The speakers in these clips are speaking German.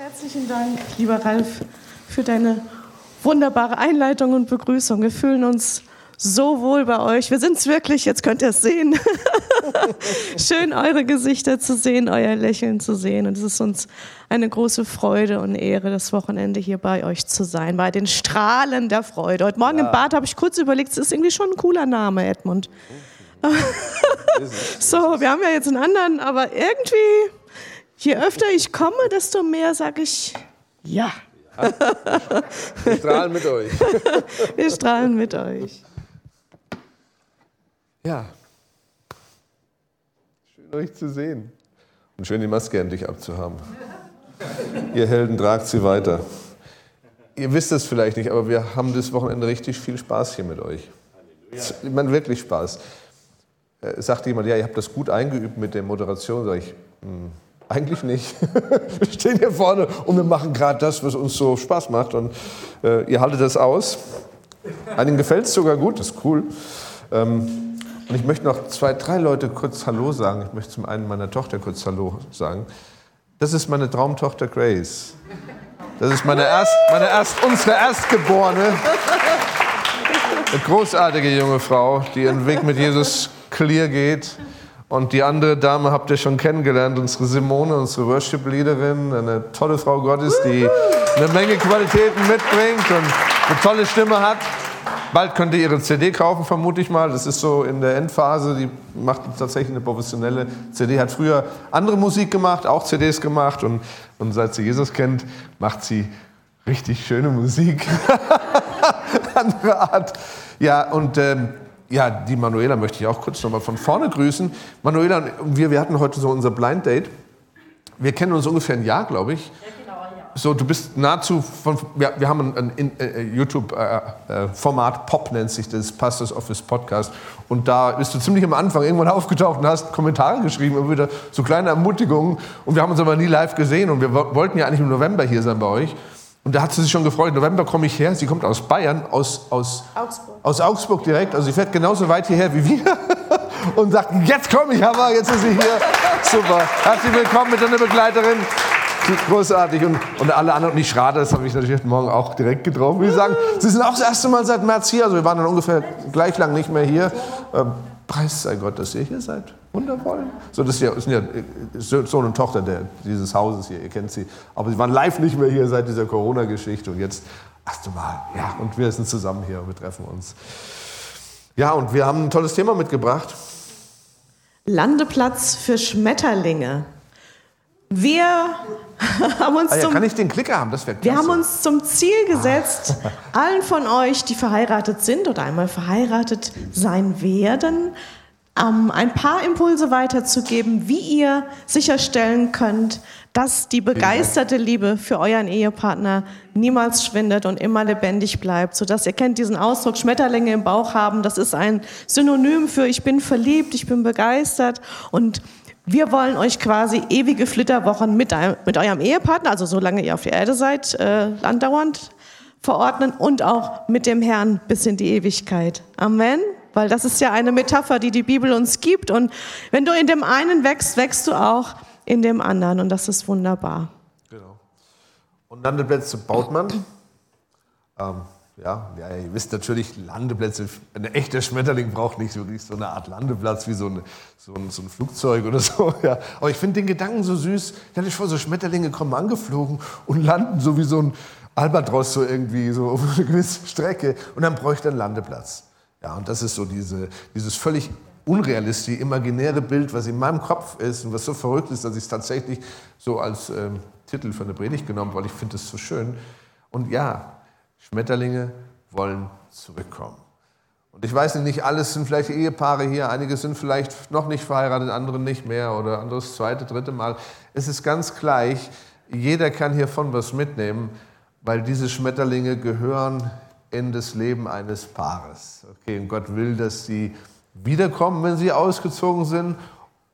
Herzlichen Dank, lieber Ralf, für deine wunderbare Einleitung und Begrüßung. Wir fühlen uns so wohl bei euch. Wir sind es wirklich, jetzt könnt ihr es sehen. Schön, eure Gesichter zu sehen, euer Lächeln zu sehen. Und es ist uns eine große Freude und Ehre, das Wochenende hier bei euch zu sein, bei den Strahlen der Freude. Heute Morgen ja. im Bad habe ich kurz überlegt, es ist irgendwie schon ein cooler Name, Edmund. so, wir haben ja jetzt einen anderen, aber irgendwie, je öfter ich komme, desto mehr sage ich ja. ja. Wir strahlen mit euch. Wir strahlen mit euch. Ja. Schön euch zu sehen. Und schön die Maske endlich abzuhaben. Ihr Helden tragt sie weiter. Ihr wisst es vielleicht nicht, aber wir haben das Wochenende richtig viel Spaß hier mit euch. Ich meine, wirklich Spaß. Äh, sagt jemand, ja, ihr habt das gut eingeübt mit der Moderation. Sag ich, hm, eigentlich nicht. wir stehen hier vorne und wir machen gerade das, was uns so Spaß macht. Und äh, ihr haltet das aus. Einigen gefällt es sogar gut, das ist cool. Ähm, und ich möchte noch zwei, drei Leute kurz Hallo sagen. Ich möchte zum einen meiner Tochter kurz Hallo sagen. Das ist meine Traumtochter Grace. Das ist meine erst, meine erst, unsere Erstgeborene. Eine großartige junge Frau, die ihren Weg mit Jesus clear geht. Und die andere Dame habt ihr schon kennengelernt, unsere Simone, unsere Worship-Leaderin, eine tolle Frau Gottes, die eine Menge Qualitäten mitbringt und eine tolle Stimme hat. Bald könnt ihr ihre CD kaufen, vermute ich mal. Das ist so in der Endphase. Die macht tatsächlich eine professionelle CD. Hat früher andere Musik gemacht, auch CDs gemacht. Und, und seit sie Jesus kennt, macht sie richtig schöne Musik. Andere Art. Ja, und ähm, ja, die Manuela möchte ich auch kurz nochmal von vorne grüßen. Manuela und wir, wir hatten heute so unser Blind Date. Wir kennen uns ungefähr ein Jahr, glaube ich. So, du bist nahezu von, ja, wir haben ein, ein, ein äh, YouTube-Format, äh, Pop nennt sich das, Pastors Office Podcast. Und da bist du ziemlich am Anfang irgendwann aufgetaucht und hast Kommentare geschrieben, immer wieder so kleine Ermutigungen. Und wir haben uns aber nie live gesehen und wir wollten ja eigentlich im November hier sein bei euch. Und da hat sie sich schon gefreut. Im November komme ich her. Sie kommt aus Bayern, aus, aus, Augsburg. aus Augsburg direkt. Also sie fährt genauso weit hierher wie wir. Und sagt, jetzt komme ich aber, jetzt ist sie hier. Super. Herzlich willkommen mit deiner Begleiterin. Großartig. Und, und alle anderen, und ich Schrader, das habe ich natürlich heute Morgen auch direkt getroffen. Ich sagen, Sie sind auch das erste Mal seit März hier. Also wir waren dann ungefähr gleich lang nicht mehr hier. Ähm, Preis sei Gott, dass ihr hier seid. Wundervoll. So, das sind ja, Sohn und Tochter der, dieses Hauses hier, ihr kennt sie. Aber sie waren live nicht mehr hier seit dieser Corona-Geschichte. Und jetzt, erste Mal. Ja, und wir sind zusammen hier und wir treffen uns. Ja, und wir haben ein tolles Thema mitgebracht. Landeplatz für Schmetterlinge. Wir haben uns ah, ja, zum, kann ich den Klicker haben? Das wäre Wir haben uns zum Ziel gesetzt, allen von euch, die verheiratet sind oder einmal verheiratet sein werden, ähm, ein paar Impulse weiterzugeben, wie ihr sicherstellen könnt, dass die begeisterte Liebe für euren Ehepartner niemals schwindet und immer lebendig bleibt, sodass ihr kennt diesen Ausdruck Schmetterlinge im Bauch haben. Das ist ein Synonym für ich bin verliebt, ich bin begeistert und wir wollen euch quasi ewige Flitterwochen mit, mit eurem Ehepartner, also solange ihr auf der Erde seid, äh, andauernd verordnen und auch mit dem Herrn bis in die Ewigkeit. Amen. Weil das ist ja eine Metapher, die die Bibel uns gibt. Und wenn du in dem einen wächst, wächst du auch in dem anderen. Und das ist wunderbar. Genau. Und Landeplätze baut man. Ähm, ja, ja, ihr wisst natürlich, Landeplätze, ein echter Schmetterling braucht nicht wirklich so eine Art Landeplatz wie so, eine, so, ein, so ein, Flugzeug oder so. Ja. Aber ich finde den Gedanken so süß. Ich hatte vor, so Schmetterlinge kommen angeflogen und landen so wie so ein Albatros so irgendwie so auf eine gewisse Strecke und dann bräuchte er einen Landeplatz. Ja, und das ist so diese, dieses völlig unrealistische, imaginäre Bild, was in meinem Kopf ist und was so verrückt ist, dass ich es tatsächlich so als ähm, Titel für eine Predigt genommen weil ich finde es so schön. Und ja, Schmetterlinge wollen zurückkommen. Und ich weiß nicht, alles sind vielleicht Ehepaare hier, einige sind vielleicht noch nicht verheiratet, andere nicht mehr oder anderes zweite, dritte Mal. Es ist ganz gleich, jeder kann hiervon was mitnehmen, weil diese Schmetterlinge gehören in das Leben eines Paares. Okay, und Gott will, dass sie wiederkommen, wenn sie ausgezogen sind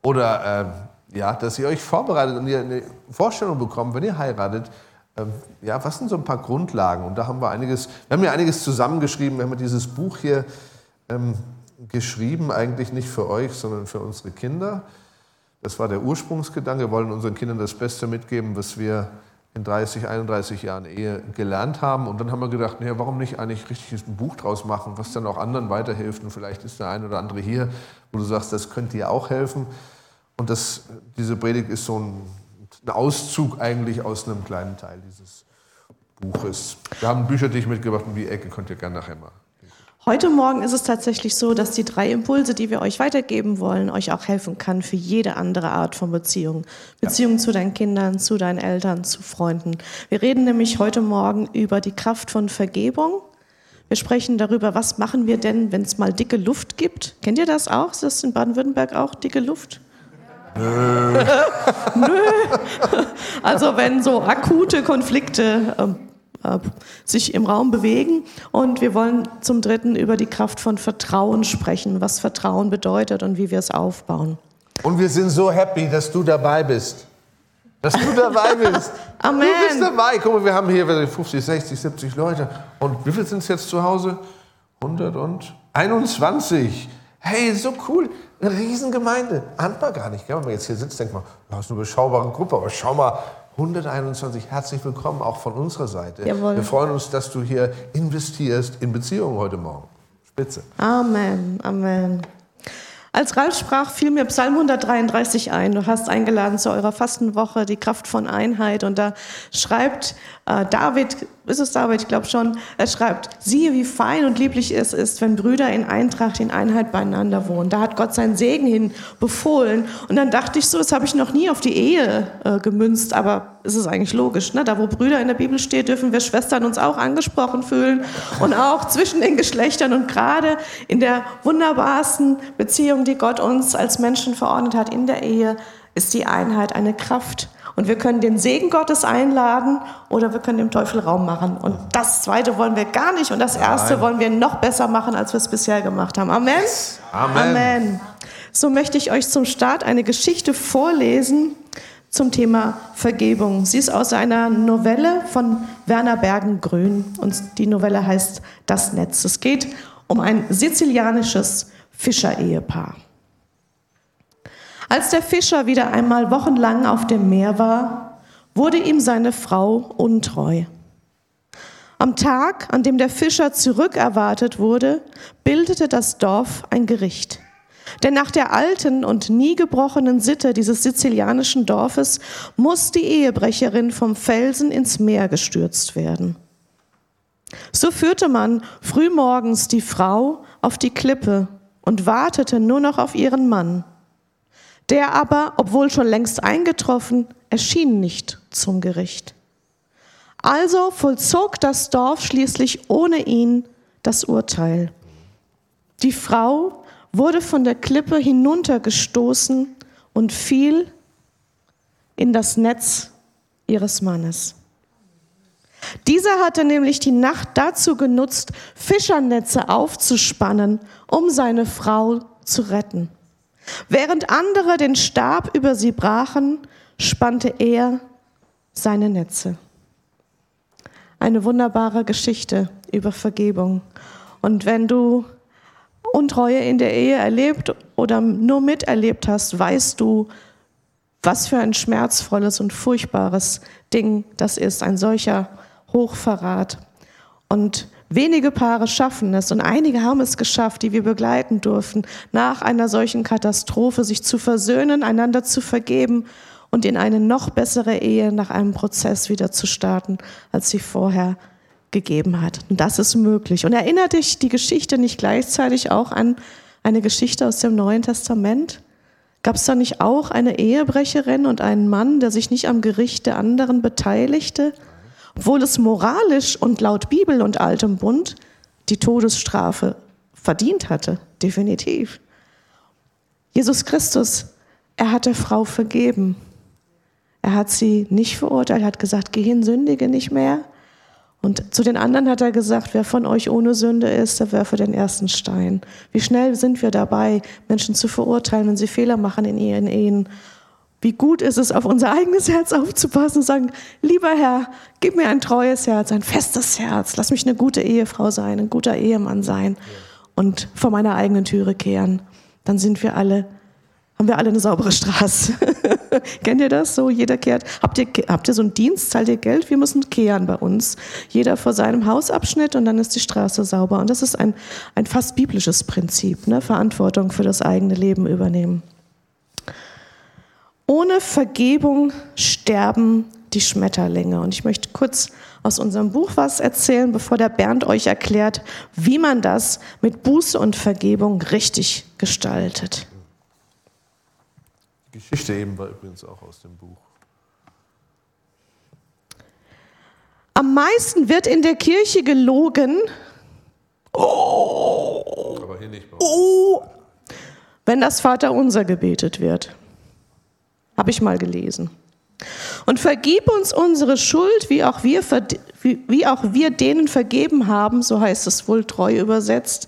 oder äh, ja, dass ihr euch vorbereitet und ihr eine Vorstellung bekommt, wenn ihr heiratet, ähm, ja, was sind so ein paar Grundlagen? Und da haben wir einiges, wir haben ja einiges zusammengeschrieben. Wir haben dieses Buch hier ähm, geschrieben, eigentlich nicht für euch, sondern für unsere Kinder. Das war der Ursprungsgedanke. Wir wollen unseren Kindern das Beste mitgeben, was wir in 30, 31 Jahren Ehe gelernt haben. Und dann haben wir gedacht, naja, warum nicht eigentlich richtig ein Buch draus machen, was dann auch anderen weiterhilft. Und vielleicht ist der eine oder andere hier, wo du sagst, das könnte dir auch helfen. Und das, diese Predigt ist so ein, ein Auszug eigentlich aus einem kleinen Teil dieses Buches. Wir haben Bücher, die ich mitgebracht habe, die Ecke könnt ihr gerne nachher mal Heute Morgen ist es tatsächlich so, dass die drei Impulse, die wir euch weitergeben wollen, euch auch helfen kann für jede andere Art von Beziehung. Beziehung ja. zu deinen Kindern, zu deinen Eltern, zu Freunden. Wir reden nämlich heute Morgen über die Kraft von Vergebung. Wir sprechen darüber, was machen wir denn, wenn es mal dicke Luft gibt. Kennt ihr das auch? Ist das in Baden-Württemberg auch dicke Luft? Nö. Nö. Also wenn so akute Konflikte ähm, äh, sich im Raum bewegen. Und wir wollen zum Dritten über die Kraft von Vertrauen sprechen, was Vertrauen bedeutet und wie wir es aufbauen. Und wir sind so happy, dass du dabei bist. Dass du dabei bist. Amen. Du bist dabei. Guck mal, wir haben hier 50, 60, 70 Leute. Und wie viele sind es jetzt zu Hause? 121. Hey, so cool. Eine Riesengemeinde. Ahnt man gar nicht. Wenn man jetzt hier sitzt, denkt man, das ist eine überschaubare Gruppe. Aber schau mal, 121, herzlich willkommen auch von unserer Seite. Jawohl. Wir freuen uns, dass du hier investierst in Beziehungen heute Morgen. Spitze. Amen, Amen. Als Ralf sprach, fiel mir Psalm 133 ein. Du hast eingeladen zu eurer Fastenwoche, die Kraft von Einheit. Und da schreibt äh, David, ist es David, ich glaube schon, er schreibt, siehe, wie fein und lieblich es ist, wenn Brüder in Eintracht, in Einheit beieinander wohnen. Da hat Gott seinen Segen hin befohlen. Und dann dachte ich so, das habe ich noch nie auf die Ehe äh, gemünzt, aber ist es eigentlich logisch. Ne? Da, wo Brüder in der Bibel steht, dürfen wir Schwestern uns auch angesprochen fühlen und auch zwischen den Geschlechtern und gerade in der wunderbarsten Beziehung, die Gott uns als Menschen verordnet hat in der Ehe, ist die Einheit eine Kraft. Und wir können den Segen Gottes einladen oder wir können dem Teufel Raum machen. Und das Zweite wollen wir gar nicht und das Erste Nein. wollen wir noch besser machen, als wir es bisher gemacht haben. Amen. Amen. Amen. So möchte ich euch zum Start eine Geschichte vorlesen zum Thema Vergebung. Sie ist aus einer Novelle von Werner Bergen-Grün und die Novelle heißt Das Netz. Es geht um ein sizilianisches Fischerehepaar. Als der Fischer wieder einmal wochenlang auf dem Meer war, wurde ihm seine Frau untreu. Am Tag, an dem der Fischer zurückerwartet wurde, bildete das Dorf ein Gericht. Denn nach der alten und nie gebrochenen Sitte dieses sizilianischen Dorfes muss die Ehebrecherin vom Felsen ins Meer gestürzt werden. So führte man frühmorgens die Frau auf die Klippe und wartete nur noch auf ihren Mann. Der aber, obwohl schon längst eingetroffen, erschien nicht zum Gericht. Also vollzog das Dorf schließlich ohne ihn das Urteil. Die Frau wurde von der Klippe hinuntergestoßen und fiel in das Netz ihres Mannes. Dieser hatte nämlich die Nacht dazu genutzt, Fischernetze aufzuspannen, um seine Frau zu retten. Während andere den Stab über sie brachen, spannte er seine Netze. Eine wunderbare Geschichte über Vergebung. Und wenn du Untreue in der Ehe erlebt oder nur miterlebt hast, weißt du, was für ein schmerzvolles und furchtbares Ding das ist, ein solcher Hochverrat. Und wenige Paare schaffen es und einige haben es geschafft, die wir begleiten durften, nach einer solchen Katastrophe sich zu versöhnen, einander zu vergeben und in eine noch bessere Ehe nach einem Prozess wieder zu starten, als sie vorher gegeben hat. Und das ist möglich. Und erinnert dich die Geschichte nicht gleichzeitig auch an eine Geschichte aus dem Neuen Testament? Gab es da nicht auch eine Ehebrecherin und einen Mann, der sich nicht am Gericht der anderen beteiligte, obwohl es moralisch und laut Bibel und altem Bund die Todesstrafe verdient hatte? Definitiv. Jesus Christus, er hat der Frau vergeben. Er hat sie nicht verurteilt, er hat gesagt, geh hin, sündige nicht mehr. Und zu den anderen hat er gesagt, wer von euch ohne Sünde ist, der werfe den ersten Stein. Wie schnell sind wir dabei, Menschen zu verurteilen, wenn sie Fehler machen in ihren Ehen? Wie gut ist es, auf unser eigenes Herz aufzupassen und sagen, lieber Herr, gib mir ein treues Herz, ein festes Herz. Lass mich eine gute Ehefrau sein, ein guter Ehemann sein und vor meiner eigenen Türe kehren. Dann sind wir alle, haben wir alle eine saubere Straße. Kennt ihr das? So, jeder kehrt. Habt ihr, habt ihr so einen Dienst? Zahlt ihr Geld? Wir müssen kehren bei uns. Jeder vor seinem Hausabschnitt und dann ist die Straße sauber. Und das ist ein, ein fast biblisches Prinzip, ne? Verantwortung für das eigene Leben übernehmen. Ohne Vergebung sterben die Schmetterlinge. Und ich möchte kurz aus unserem Buch was erzählen, bevor der Bernd euch erklärt, wie man das mit Buße und Vergebung richtig gestaltet. Die Geschichte eben war übrigens auch aus dem Buch. Am meisten wird in der Kirche gelogen. Oh, Aber hier nicht oh, wenn das Vaterunser gebetet wird. Habe ich mal gelesen. Und vergib uns unsere Schuld, wie auch, wir, wie auch wir denen vergeben haben, so heißt es wohl treu übersetzt,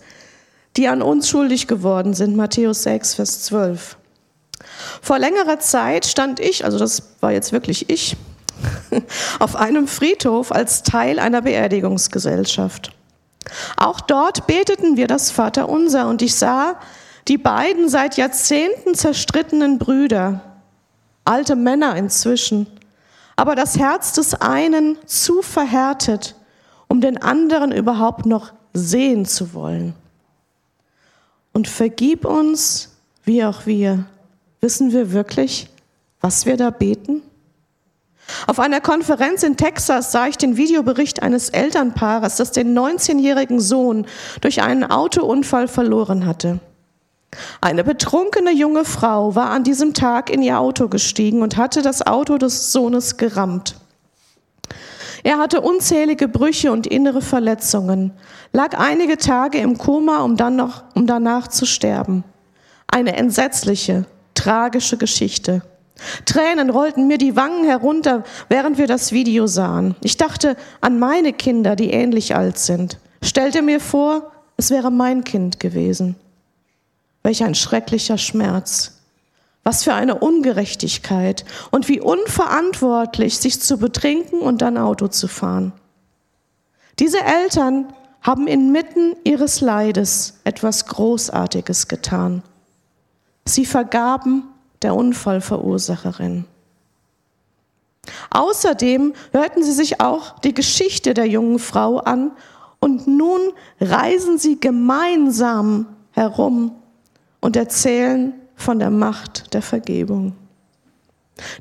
die an uns schuldig geworden sind. Matthäus 6, Vers 12. Vor längerer Zeit stand ich, also das war jetzt wirklich ich, auf einem Friedhof als Teil einer Beerdigungsgesellschaft. Auch dort beteten wir das Vaterunser und ich sah die beiden seit Jahrzehnten zerstrittenen Brüder, alte Männer inzwischen, aber das Herz des einen zu verhärtet, um den anderen überhaupt noch sehen zu wollen. Und vergib uns, wie auch wir. Wissen wir wirklich, was wir da beten? Auf einer Konferenz in Texas sah ich den Videobericht eines Elternpaares, das den 19-jährigen Sohn durch einen Autounfall verloren hatte. Eine betrunkene junge Frau war an diesem Tag in ihr Auto gestiegen und hatte das Auto des Sohnes gerammt. Er hatte unzählige Brüche und innere Verletzungen, lag einige Tage im Koma, um, dann noch, um danach zu sterben. Eine entsetzliche, tragische Geschichte. Tränen rollten mir die Wangen herunter, während wir das Video sahen. Ich dachte an meine Kinder, die ähnlich alt sind. Stellte mir vor, es wäre mein Kind gewesen. Welch ein schrecklicher Schmerz. Was für eine Ungerechtigkeit und wie unverantwortlich, sich zu betrinken und dann Auto zu fahren. Diese Eltern haben inmitten ihres Leides etwas Großartiges getan. Sie vergaben der Unfallverursacherin. Außerdem hörten sie sich auch die Geschichte der jungen Frau an und nun reisen sie gemeinsam herum und erzählen von der Macht der Vergebung.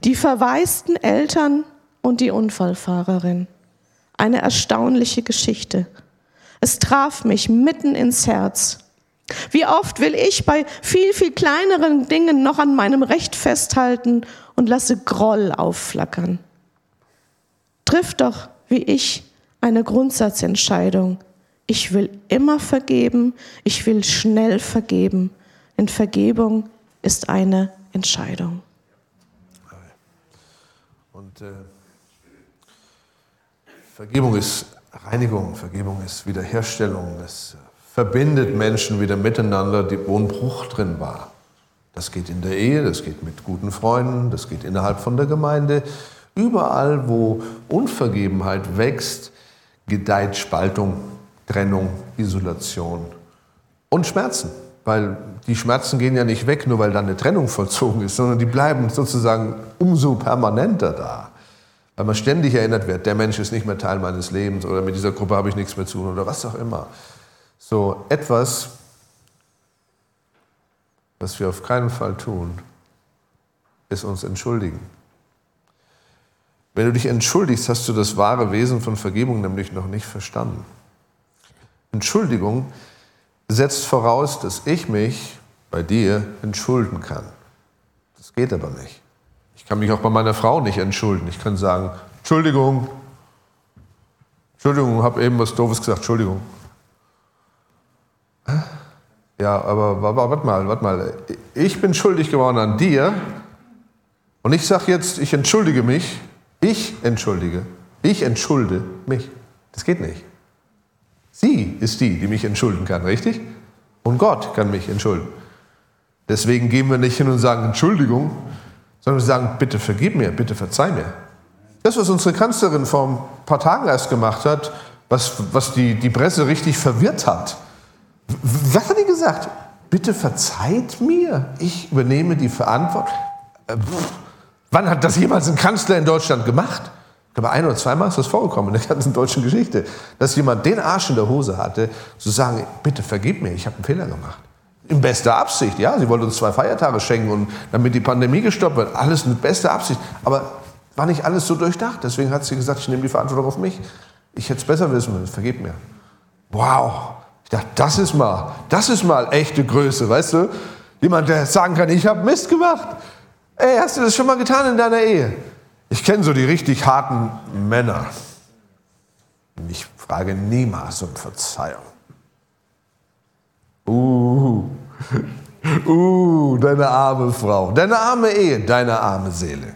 Die verwaisten Eltern und die Unfallfahrerin. Eine erstaunliche Geschichte. Es traf mich mitten ins Herz. Wie oft will ich bei viel, viel kleineren Dingen noch an meinem Recht festhalten und lasse Groll aufflackern. Triff doch, wie ich, eine Grundsatzentscheidung. Ich will immer vergeben, ich will schnell vergeben denn Vergebung ist eine Entscheidung. Und äh, Vergebung ist Reinigung, Vergebung ist Wiederherstellung, es verbindet Menschen wieder miteinander, wo ein Bruch drin war. Das geht in der Ehe, das geht mit guten Freunden, das geht innerhalb von der Gemeinde. Überall, wo Unvergebenheit wächst, gedeiht Spaltung, Trennung, Isolation und Schmerzen. Weil die Schmerzen gehen ja nicht weg, nur weil da eine Trennung vollzogen ist, sondern die bleiben sozusagen umso permanenter da. Weil man ständig erinnert wird, der Mensch ist nicht mehr Teil meines Lebens oder mit dieser Gruppe habe ich nichts mehr zu tun oder was auch immer. So etwas, was wir auf keinen Fall tun, ist uns entschuldigen. Wenn du dich entschuldigst, hast du das wahre Wesen von Vergebung nämlich noch nicht verstanden. Entschuldigung setzt voraus, dass ich mich bei dir entschulden kann. Das geht aber nicht. Ich kann mich auch bei meiner Frau nicht entschulden. Ich kann sagen, Entschuldigung, Entschuldigung, habe eben was Doofes gesagt, Entschuldigung. Ja, aber warte mal, warte mal. Ich bin schuldig geworden an dir und ich sage jetzt, ich entschuldige mich. Ich entschuldige. Ich entschulde mich. Das geht nicht. Sie ist die, die mich entschulden kann, richtig? Und Gott kann mich entschulden. Deswegen gehen wir nicht hin und sagen Entschuldigung, sondern wir sagen, bitte vergib mir, bitte verzeih mir. Das, was unsere Kanzlerin vor ein paar Tagen erst gemacht hat, was, was die, die Presse richtig verwirrt hat. Was hat die gesagt? Bitte verzeiht mir, ich übernehme die Verantwortung. Äh, Wann hat das jemals ein Kanzler in Deutschland gemacht? Ich glaube, ein oder zweimal ist das vorgekommen in der ganzen deutschen Geschichte, dass jemand den Arsch in der Hose hatte, zu sagen, bitte vergib mir, ich habe einen Fehler gemacht. In bester Absicht, ja, sie wollte uns zwei Feiertage schenken und damit die Pandemie gestoppt wird, alles mit bester Absicht. Aber war nicht alles so durchdacht. Deswegen hat sie gesagt, ich nehme die Verantwortung auf mich. Ich hätte es besser wissen müssen, vergib mir. Wow, ich dachte, das ist mal, das ist mal echte Größe, weißt du? Jemand, der sagen kann, ich habe Mist gemacht. Ey, hast du das schon mal getan in deiner Ehe? Ich kenne so die richtig harten Männer. Ich frage niemals um Verzeihung. Uh, uh, deine arme Frau, deine arme Ehe, deine arme Seele.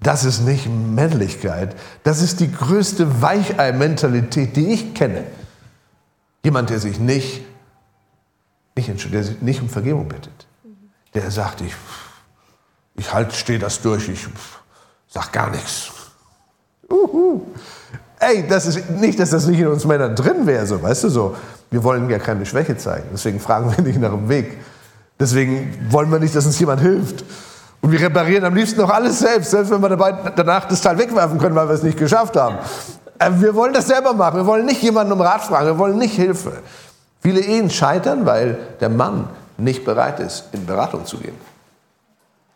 Das ist nicht Männlichkeit, das ist die größte Weichei-Mentalität, die ich kenne. Jemand, der sich nicht, nicht, der sich nicht um Vergebung bittet. Der sagt, ich, ich halt, stehe das durch, ich sag gar nichts. Uhu. Ey, das ist nicht, dass das nicht in uns Männern drin wäre, so, weißt du so. Wir wollen ja keine Schwäche zeigen, deswegen fragen wir nicht nach dem Weg. Deswegen wollen wir nicht, dass uns jemand hilft. Und wir reparieren am liebsten noch alles selbst, selbst wenn wir dabei, danach das Teil wegwerfen können, weil wir es nicht geschafft haben. Äh, wir wollen das selber machen. Wir wollen nicht jemanden um Rat fragen. Wir wollen nicht Hilfe. Viele Ehen scheitern, weil der Mann nicht bereit ist, in Beratung zu gehen.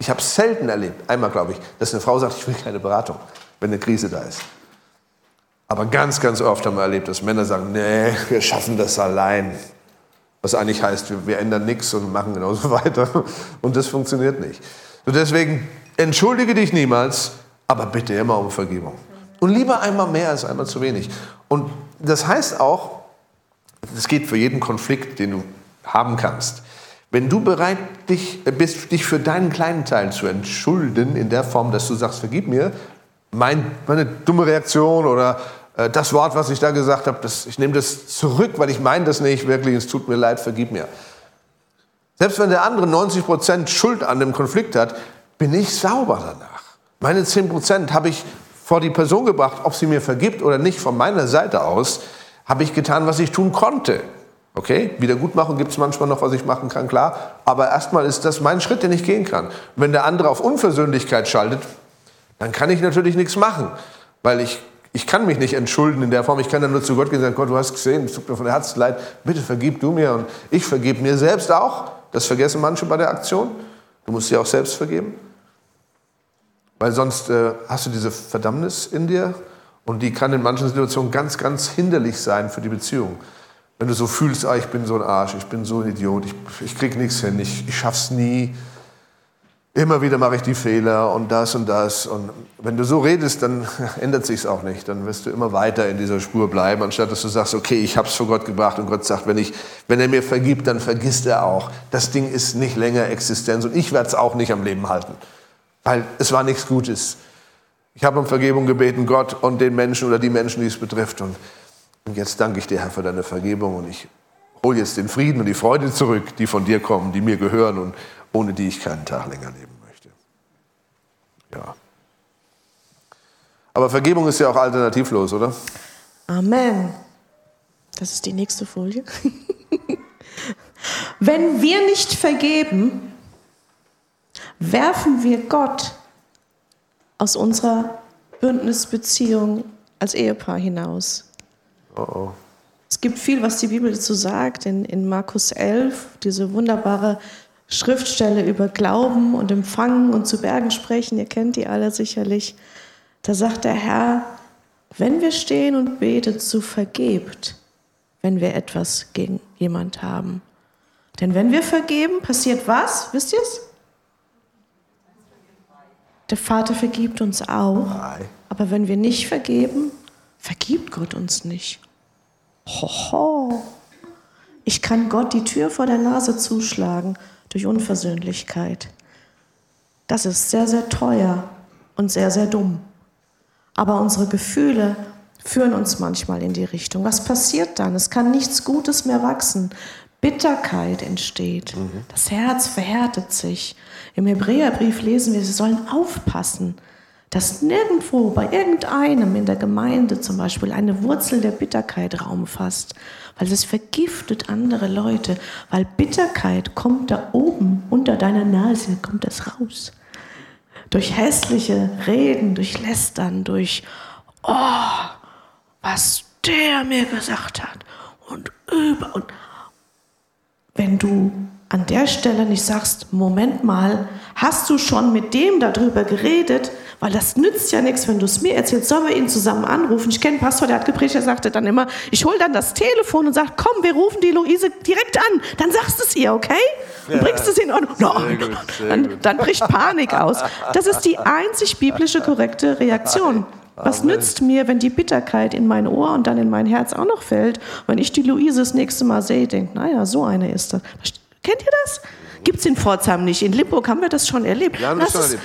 Ich habe es selten erlebt, einmal glaube ich, dass eine Frau sagt, ich will keine Beratung, wenn eine Krise da ist. Aber ganz, ganz oft haben wir erlebt, dass Männer sagen, nee, wir schaffen das allein. Was eigentlich heißt, wir, wir ändern nichts und machen genauso weiter. Und das funktioniert nicht. Und deswegen entschuldige dich niemals, aber bitte immer um Vergebung. Und lieber einmal mehr als einmal zu wenig. Und das heißt auch, das geht für jeden Konflikt, den du haben kannst. Wenn du bereit dich, bist, dich für deinen kleinen Teil zu entschulden, in der Form, dass du sagst, vergib mir, mein, meine dumme Reaktion oder äh, das Wort, was ich da gesagt habe, ich nehme das zurück, weil ich meine das nicht wirklich, es tut mir leid, vergib mir. Selbst wenn der andere 90 Prozent Schuld an dem Konflikt hat, bin ich sauber danach. Meine 10 Prozent habe ich vor die Person gebracht, ob sie mir vergibt oder nicht, von meiner Seite aus, habe ich getan, was ich tun konnte. Okay, Wiedergutmachung gibt es manchmal noch, was ich machen kann, klar. Aber erstmal ist das mein Schritt, den ich gehen kann. wenn der andere auf Unversöhnlichkeit schaltet, dann kann ich natürlich nichts machen. Weil ich, ich kann mich nicht entschulden in der Form. Ich kann dann nur zu Gott gehen und sagen, Gott, du hast gesehen, es tut mir von Herzen leid, bitte vergib du mir. Und ich vergib mir selbst auch. Das vergessen manche bei der Aktion. Du musst dir auch selbst vergeben. Weil sonst äh, hast du diese Verdammnis in dir und die kann in manchen Situationen ganz, ganz hinderlich sein für die Beziehung. Wenn du so fühlst, ah, ich bin so ein Arsch, ich bin so ein Idiot, ich, ich krieg nichts hin, ich, ich schaff's nie, immer wieder mache ich die Fehler und das und das. Und wenn du so redest, dann ändert sich's auch nicht. Dann wirst du immer weiter in dieser Spur bleiben, anstatt dass du sagst, okay, ich habe es vor Gott gebracht und Gott sagt, wenn, ich, wenn er mir vergibt, dann vergisst er auch. Das Ding ist nicht länger Existenz und ich werde es auch nicht am Leben halten, weil es war nichts Gutes. Ich habe um Vergebung gebeten, Gott und den Menschen oder die Menschen, die es betrifft. Und, und jetzt danke ich dir, Herr, für deine Vergebung und ich hole jetzt den Frieden und die Freude zurück, die von dir kommen, die mir gehören und ohne die ich keinen Tag länger leben möchte. Ja. Aber Vergebung ist ja auch alternativlos, oder? Amen. Das ist die nächste Folie. Wenn wir nicht vergeben, werfen wir Gott aus unserer Bündnisbeziehung als Ehepaar hinaus. Oh oh. Es gibt viel, was die Bibel dazu sagt. In, in Markus 11, diese wunderbare Schriftstelle über Glauben und Empfangen und zu Bergen sprechen, ihr kennt die alle sicherlich. Da sagt der Herr, wenn wir stehen und beten, so vergebt, wenn wir etwas gegen jemand haben. Denn wenn wir vergeben, passiert was? Wisst ihr es? Der Vater vergibt uns auch. Aber wenn wir nicht vergeben, vergibt Gott uns nicht. Hoho. Ich kann Gott die Tür vor der Nase zuschlagen durch Unversöhnlichkeit. Das ist sehr, sehr teuer und sehr, sehr dumm. Aber unsere Gefühle führen uns manchmal in die Richtung. Was passiert dann? Es kann nichts Gutes mehr wachsen. Bitterkeit entsteht. Mhm. Das Herz verhärtet sich. Im Hebräerbrief lesen wir, sie sollen aufpassen, dass nirgendwo bei irgendeinem in der Gemeinde zum Beispiel eine Wurzel der Bitterkeit Raum fasst, weil es vergiftet andere Leute, weil Bitterkeit kommt da oben unter deiner Nase, kommt das raus. durch hässliche Reden, durch Lästern, durch, oh, was der mir gesagt hat und über und wenn du an der Stelle nicht sagst, Moment mal, hast du schon mit dem darüber geredet? Weil das nützt ja nichts, wenn du es mir erzählst. Sollen wir ihn zusammen anrufen? Ich kenne einen Pastor, der hat gepredigt, der sagte dann immer, ich hole dann das Telefon und sage, komm, wir rufen die Luise direkt an. Dann sagst du es ihr, okay? Und bringst es in Ordnung. No. Gut, dann, dann bricht Panik aus. Das ist die einzig biblische korrekte Reaktion. Was Amen. nützt mir, wenn die Bitterkeit in mein Ohr und dann in mein Herz auch noch fällt? Wenn ich die Luise das nächste Mal sehe, denke, naja, so eine ist das. Kennt ihr das? Gibt es in Pforzheim nicht. In Limburg haben wir das schon erlebt. Ja, das, schon ist,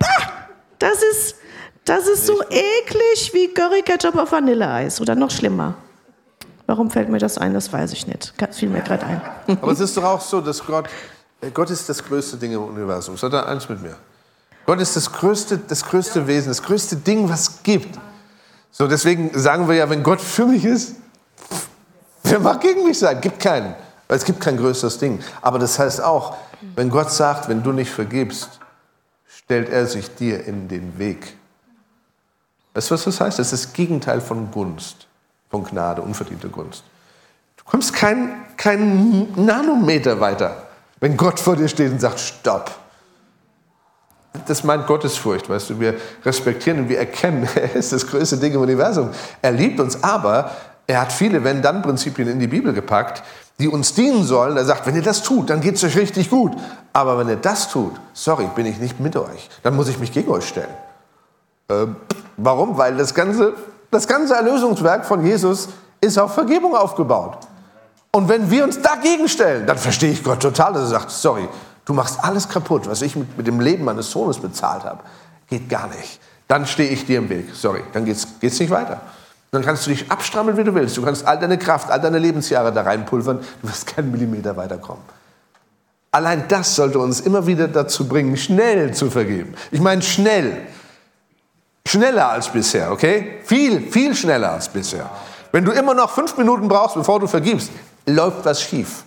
bah, das ist, das ist so eklig wie Curry Ketchup auf Vanilleeis oder noch schlimmer. Warum fällt mir das ein? Das weiß ich nicht. Das fiel mir gerade ein. Aber es ist doch auch so, dass Gott, äh, Gott ist das größte Ding im Universum. Seid ihr eins mit mir? Gott ist das größte, das größte Wesen, das größte Ding, was es gibt. So, deswegen sagen wir ja, wenn Gott für mich ist, wer mag gegen mich sein? Gibt keinen. Weil es gibt kein größeres Ding. Aber das heißt auch, wenn Gott sagt, wenn du nicht vergibst, stellt er sich dir in den Weg. Weißt du, was das heißt? Das ist das Gegenteil von Gunst, von Gnade, unverdienter Gunst. Du kommst keinen kein Nanometer weiter, wenn Gott vor dir steht und sagt, stopp. Das meint Gottesfurcht, weißt du. Wir respektieren und wir erkennen, er ist das größte Ding im Universum. Er liebt uns, aber er hat viele Wenn-Dann-Prinzipien in die Bibel gepackt, die uns dienen sollen. Er sagt, wenn ihr das tut, dann geht es euch richtig gut. Aber wenn ihr das tut, sorry, bin ich nicht mit euch. Dann muss ich mich gegen euch stellen. Äh, warum? Weil das ganze, das ganze Erlösungswerk von Jesus ist auf Vergebung aufgebaut. Und wenn wir uns dagegen stellen, dann verstehe ich Gott total, dass er sagt, sorry, du machst alles kaputt, was ich mit, mit dem Leben meines Sohnes bezahlt habe. Geht gar nicht. Dann stehe ich dir im Weg. Sorry, dann geht es nicht weiter. Dann kannst du dich abstrammeln, wie du willst. Du kannst all deine Kraft, all deine Lebensjahre da reinpulvern. Du wirst keinen Millimeter weiterkommen. Allein das sollte uns immer wieder dazu bringen, schnell zu vergeben. Ich meine schnell. Schneller als bisher, okay? Viel, viel schneller als bisher. Wenn du immer noch fünf Minuten brauchst, bevor du vergibst, läuft was schief.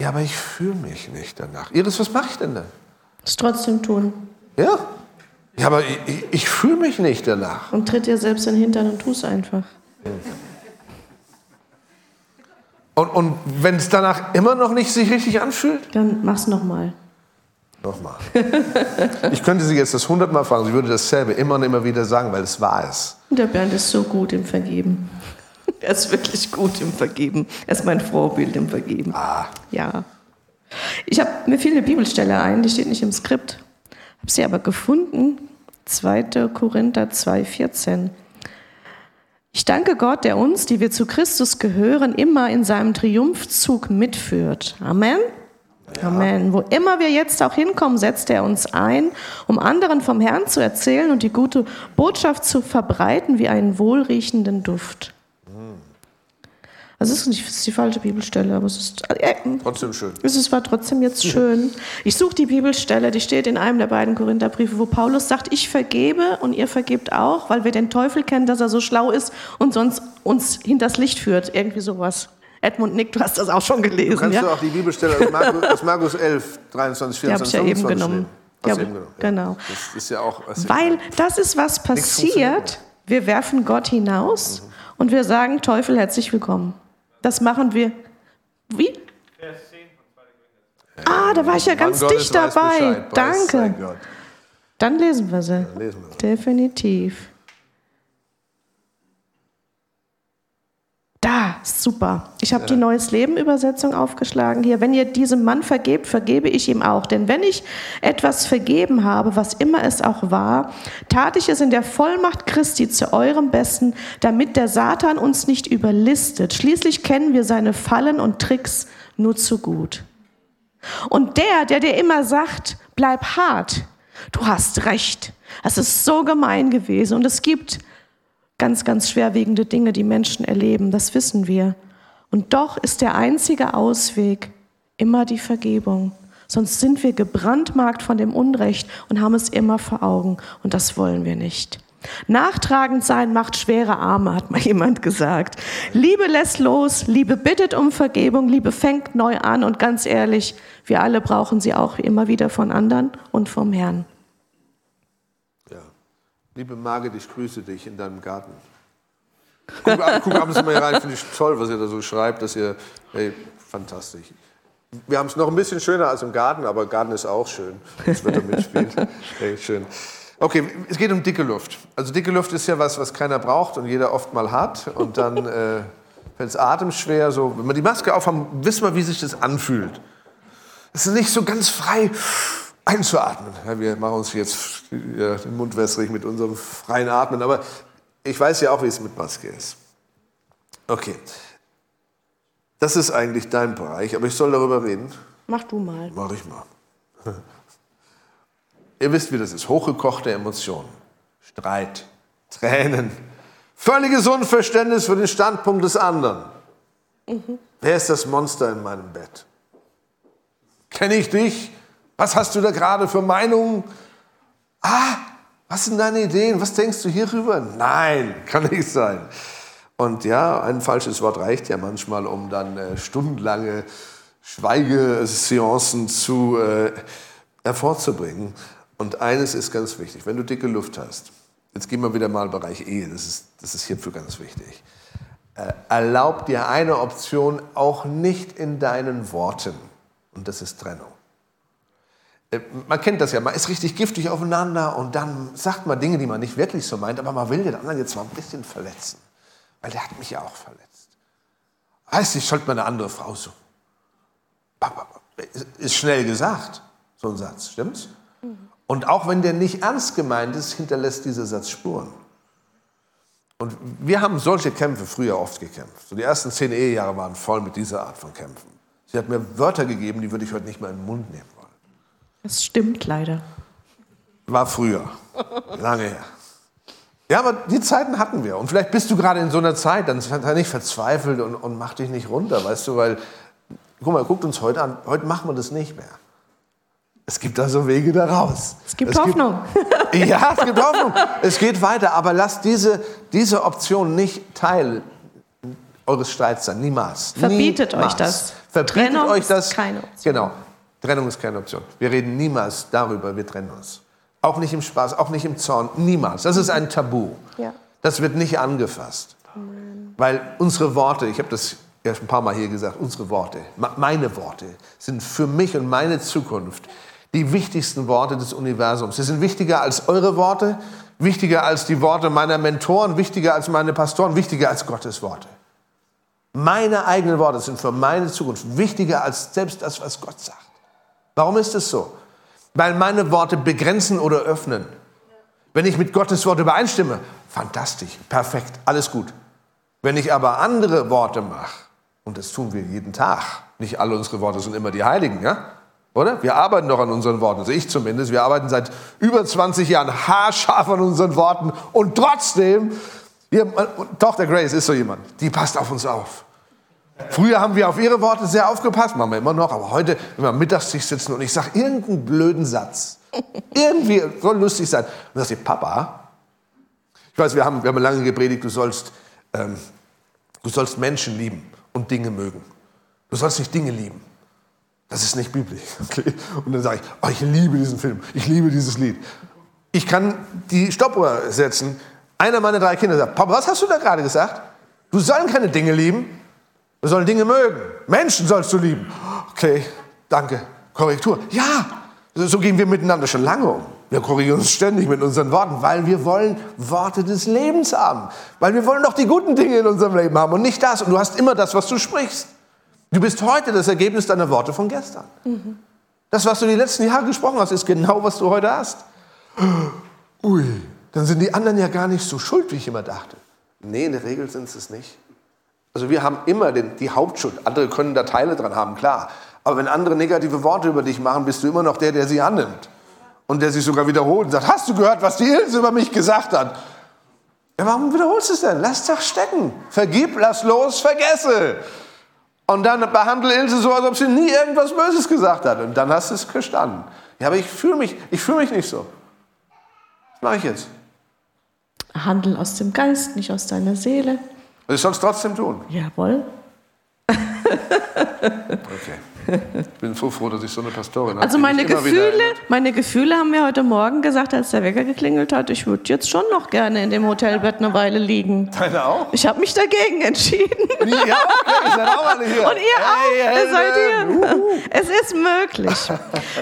Ja, aber ich fühle mich nicht danach. Iris, was mache ich denn dann? Es trotzdem tun. Ja, ja, aber ich, ich, fühle mich nicht danach. Und tritt dir selbst in den Hintern und tu es einfach. Und, und wenn es danach immer noch nicht sich richtig anfühlt? Dann mach's nochmal. Nochmal. ich könnte Sie jetzt das hundertmal fragen, sie würde dasselbe immer und immer wieder sagen, weil es wahr ist. Der Bernd ist so gut im Vergeben. Er ist wirklich gut im Vergeben. Er ist mein Vorbild im Vergeben. Ah. Ja. Ich habe mir fiel eine Bibelstelle ein, die steht nicht im Skript. Habe sie aber gefunden, 2. Korinther 2,14. Ich danke Gott, der uns, die wir zu Christus gehören, immer in seinem Triumphzug mitführt. Amen. Ja. Amen. Wo immer wir jetzt auch hinkommen, setzt er uns ein, um anderen vom Herrn zu erzählen und die gute Botschaft zu verbreiten wie einen wohlriechenden Duft. Also es ist nicht ist die falsche Bibelstelle, aber es ist äh, trotzdem schön. Es war trotzdem jetzt schön. Ich suche die Bibelstelle, die steht in einem der beiden Korintherbriefe, wo Paulus sagt, ich vergebe und ihr vergebt auch, weil wir den Teufel kennen, dass er so schlau ist und sonst uns hinters Licht führt. Irgendwie sowas. Edmund Nick, du hast das auch schon gelesen. Du kannst ja? du auch die Bibelstelle aus Markus, aus Markus 11, 23, 24, die habe ich ja eben genommen. Ja, eben genommen. Genau. Das ist ja auch, Weil das ist was passiert. Wir werfen Gott hinaus mhm. und wir sagen, Teufel, herzlich willkommen. Das machen wir. Wie? Ah, da war ich ja ganz dicht dabei. Danke. Dann lesen wir sie. Lesen wir. Definitiv. Da, super. Ich habe ja. die Neues Leben Übersetzung aufgeschlagen hier. Wenn ihr diesem Mann vergebt, vergebe ich ihm auch. Denn wenn ich etwas vergeben habe, was immer es auch war, tat ich es in der Vollmacht Christi zu eurem Besten, damit der Satan uns nicht überlistet. Schließlich kennen wir seine Fallen und Tricks nur zu gut. Und der, der dir immer sagt, bleib hart, du hast recht. Es ist so gemein gewesen und es gibt ganz, ganz schwerwiegende Dinge, die Menschen erleben, das wissen wir. Und doch ist der einzige Ausweg immer die Vergebung. Sonst sind wir gebrandmarkt von dem Unrecht und haben es immer vor Augen. Und das wollen wir nicht. Nachtragend sein macht schwere Arme, hat mal jemand gesagt. Liebe lässt los, Liebe bittet um Vergebung, Liebe fängt neu an und ganz ehrlich, wir alle brauchen sie auch immer wieder von anderen und vom Herrn. Liebe Margit, ich grüße dich in deinem Garten. Guck, guck abends mal hier rein, finde ich toll, was ihr da so schreibt, dass ihr, hey, fantastisch. Wir haben es noch ein bisschen schöner als im Garten, aber Garten ist auch schön. Das wird er mitspielt. hey, schön. Okay, es geht um dicke Luft. Also dicke Luft ist ja was, was keiner braucht und jeder oft mal hat. Und dann äh, fällt es atemschwer. So, wenn wir die Maske aufhaben, wissen wir, wie sich das anfühlt. Es ist nicht so ganz frei einzuatmen. Ja, wir machen uns jetzt ja, den Mund wässrig mit unserem freien Atmen. Aber ich weiß ja auch, wie es mit Maske ist. Okay. Das ist eigentlich dein Bereich, aber ich soll darüber reden. Mach du mal. Mach ich mal. Ihr wisst, wie das ist. Hochgekochte Emotionen. Streit, Tränen, völliges Unverständnis für den Standpunkt des anderen. Mhm. Wer ist das Monster in meinem Bett? Kenne ich dich? Was hast du da gerade für Meinungen? Ah, was sind deine Ideen? Was denkst du hierüber? Nein, kann nicht sein. Und ja, ein falsches Wort reicht ja manchmal, um dann äh, stundenlange Schweigeseancen zu äh, hervorzubringen. Und eines ist ganz wichtig, wenn du dicke Luft hast, jetzt gehen wir wieder mal im Bereich Ehe, das ist, das ist hierfür ganz wichtig, äh, erlaub dir eine Option auch nicht in deinen Worten, und das ist Trennung. Äh, man kennt das ja, man ist richtig giftig aufeinander und dann sagt man Dinge, die man nicht wirklich so meint, aber man will den anderen jetzt mal ein bisschen verletzen. Weil der hat mich ja auch verletzt. Heißt, ich sollte mal eine andere Frau suchen. Ist schnell gesagt, so ein Satz, stimmt's? Und auch wenn der nicht ernst gemeint ist, hinterlässt dieser Satz Spuren. Und wir haben solche Kämpfe früher oft gekämpft. So die ersten zehn Ehejahre waren voll mit dieser Art von Kämpfen. Sie hat mir Wörter gegeben, die würde ich heute nicht mehr in den Mund nehmen. Das stimmt leider. War früher, lange her. Ja, aber die Zeiten hatten wir. Und vielleicht bist du gerade in so einer Zeit, dann sei nicht verzweifelt und, und mach dich nicht runter, weißt du, weil, guck mal, guckt uns heute an, heute machen wir das nicht mehr. Es gibt also Wege daraus. Es gibt es Hoffnung. Gibt, ja, es gibt Hoffnung. Es geht weiter, aber lasst diese, diese Option nicht Teil eures Streits sein. Niemals. Verbietet niemals. euch das. Verbietet Trennung euch das. Ist keine Option. Genau. Trennung ist keine Option. Wir reden niemals darüber, wir trennen uns. Auch nicht im Spaß, auch nicht im Zorn, niemals. Das ist ein Tabu. Ja. Das wird nicht angefasst. Amen. Weil unsere Worte, ich habe das ja schon ein paar Mal hier gesagt, unsere Worte, meine Worte sind für mich und meine Zukunft die wichtigsten Worte des Universums. Sie sind wichtiger als eure Worte, wichtiger als die Worte meiner Mentoren, wichtiger als meine Pastoren, wichtiger als Gottes Worte. Meine eigenen Worte sind für meine Zukunft wichtiger als selbst das, was Gott sagt. Warum ist es so? weil meine Worte begrenzen oder öffnen. Wenn ich mit Gottes Wort übereinstimme, fantastisch, perfekt, alles gut. Wenn ich aber andere Worte mache, und das tun wir jeden Tag, nicht alle unsere Worte sind immer die Heiligen, ja? Oder? Wir arbeiten doch an unseren Worten, also ich zumindest. Wir arbeiten seit über 20 Jahren haarscharf an unseren Worten und trotzdem, hier, Tochter Grace ist so jemand, die passt auf uns auf. Früher haben wir auf ihre Worte sehr aufgepasst, machen wir immer noch, aber heute, wenn wir am Mittagstisch sitzen und ich sage irgendeinen blöden Satz, irgendwie soll lustig sein, und dann sagt Papa, ich weiß, wir haben, wir haben lange gepredigt, du sollst, ähm, du sollst Menschen lieben und Dinge mögen. Du sollst nicht Dinge lieben. Das ist nicht biblisch. Okay? Und dann sage ich, oh, ich liebe diesen Film, ich liebe dieses Lied. Ich kann die Stoppuhr setzen. Einer meiner drei Kinder sagt, Papa, was hast du da gerade gesagt? Du sollst keine Dinge lieben. Wir sollen Dinge mögen. Menschen sollst du lieben. Okay, danke. Korrektur. Ja, so gehen wir miteinander schon lange um. Wir korrigieren uns ständig mit unseren Worten, weil wir wollen Worte des Lebens haben. Weil wir wollen doch die guten Dinge in unserem Leben haben und nicht das. Und du hast immer das, was du sprichst. Du bist heute das Ergebnis deiner Worte von gestern. Mhm. Das, was du die letzten Jahre gesprochen hast, ist genau, was du heute hast. Ui, dann sind die anderen ja gar nicht so schuld, wie ich immer dachte. Nee, in der Regel sind sie es nicht. Also wir haben immer den, die Hauptschuld. Andere können da Teile dran haben, klar. Aber wenn andere negative Worte über dich machen, bist du immer noch der, der sie annimmt. Und der sich sogar wiederholt und sagt, hast du gehört, was die Ilse über mich gesagt hat? Ja, warum wiederholst du es denn? Lass doch stecken. Vergib, lass los, vergesse. Und dann behandle Ilse so, als ob sie nie irgendwas Böses gesagt hat. Und dann hast du es gestanden. Ja, aber ich fühle mich, fühl mich nicht so. Was mache ich jetzt? Handel aus dem Geist, nicht aus deiner Seele. Ich soll es trotzdem tun. Jawohl. Okay. Ich bin so froh, dass ich so eine Pastorin habe. Also meine Gefühle, meine Gefühle haben mir heute Morgen gesagt, als der Wecker geklingelt hat, ich würde jetzt schon noch gerne in dem Hotelbett eine Weile liegen. Deine auch? Ich habe mich dagegen entschieden. Ja, okay, ihr seid auch alle hier. Und ihr Hey, auch, ihr seid hier. Es ist möglich.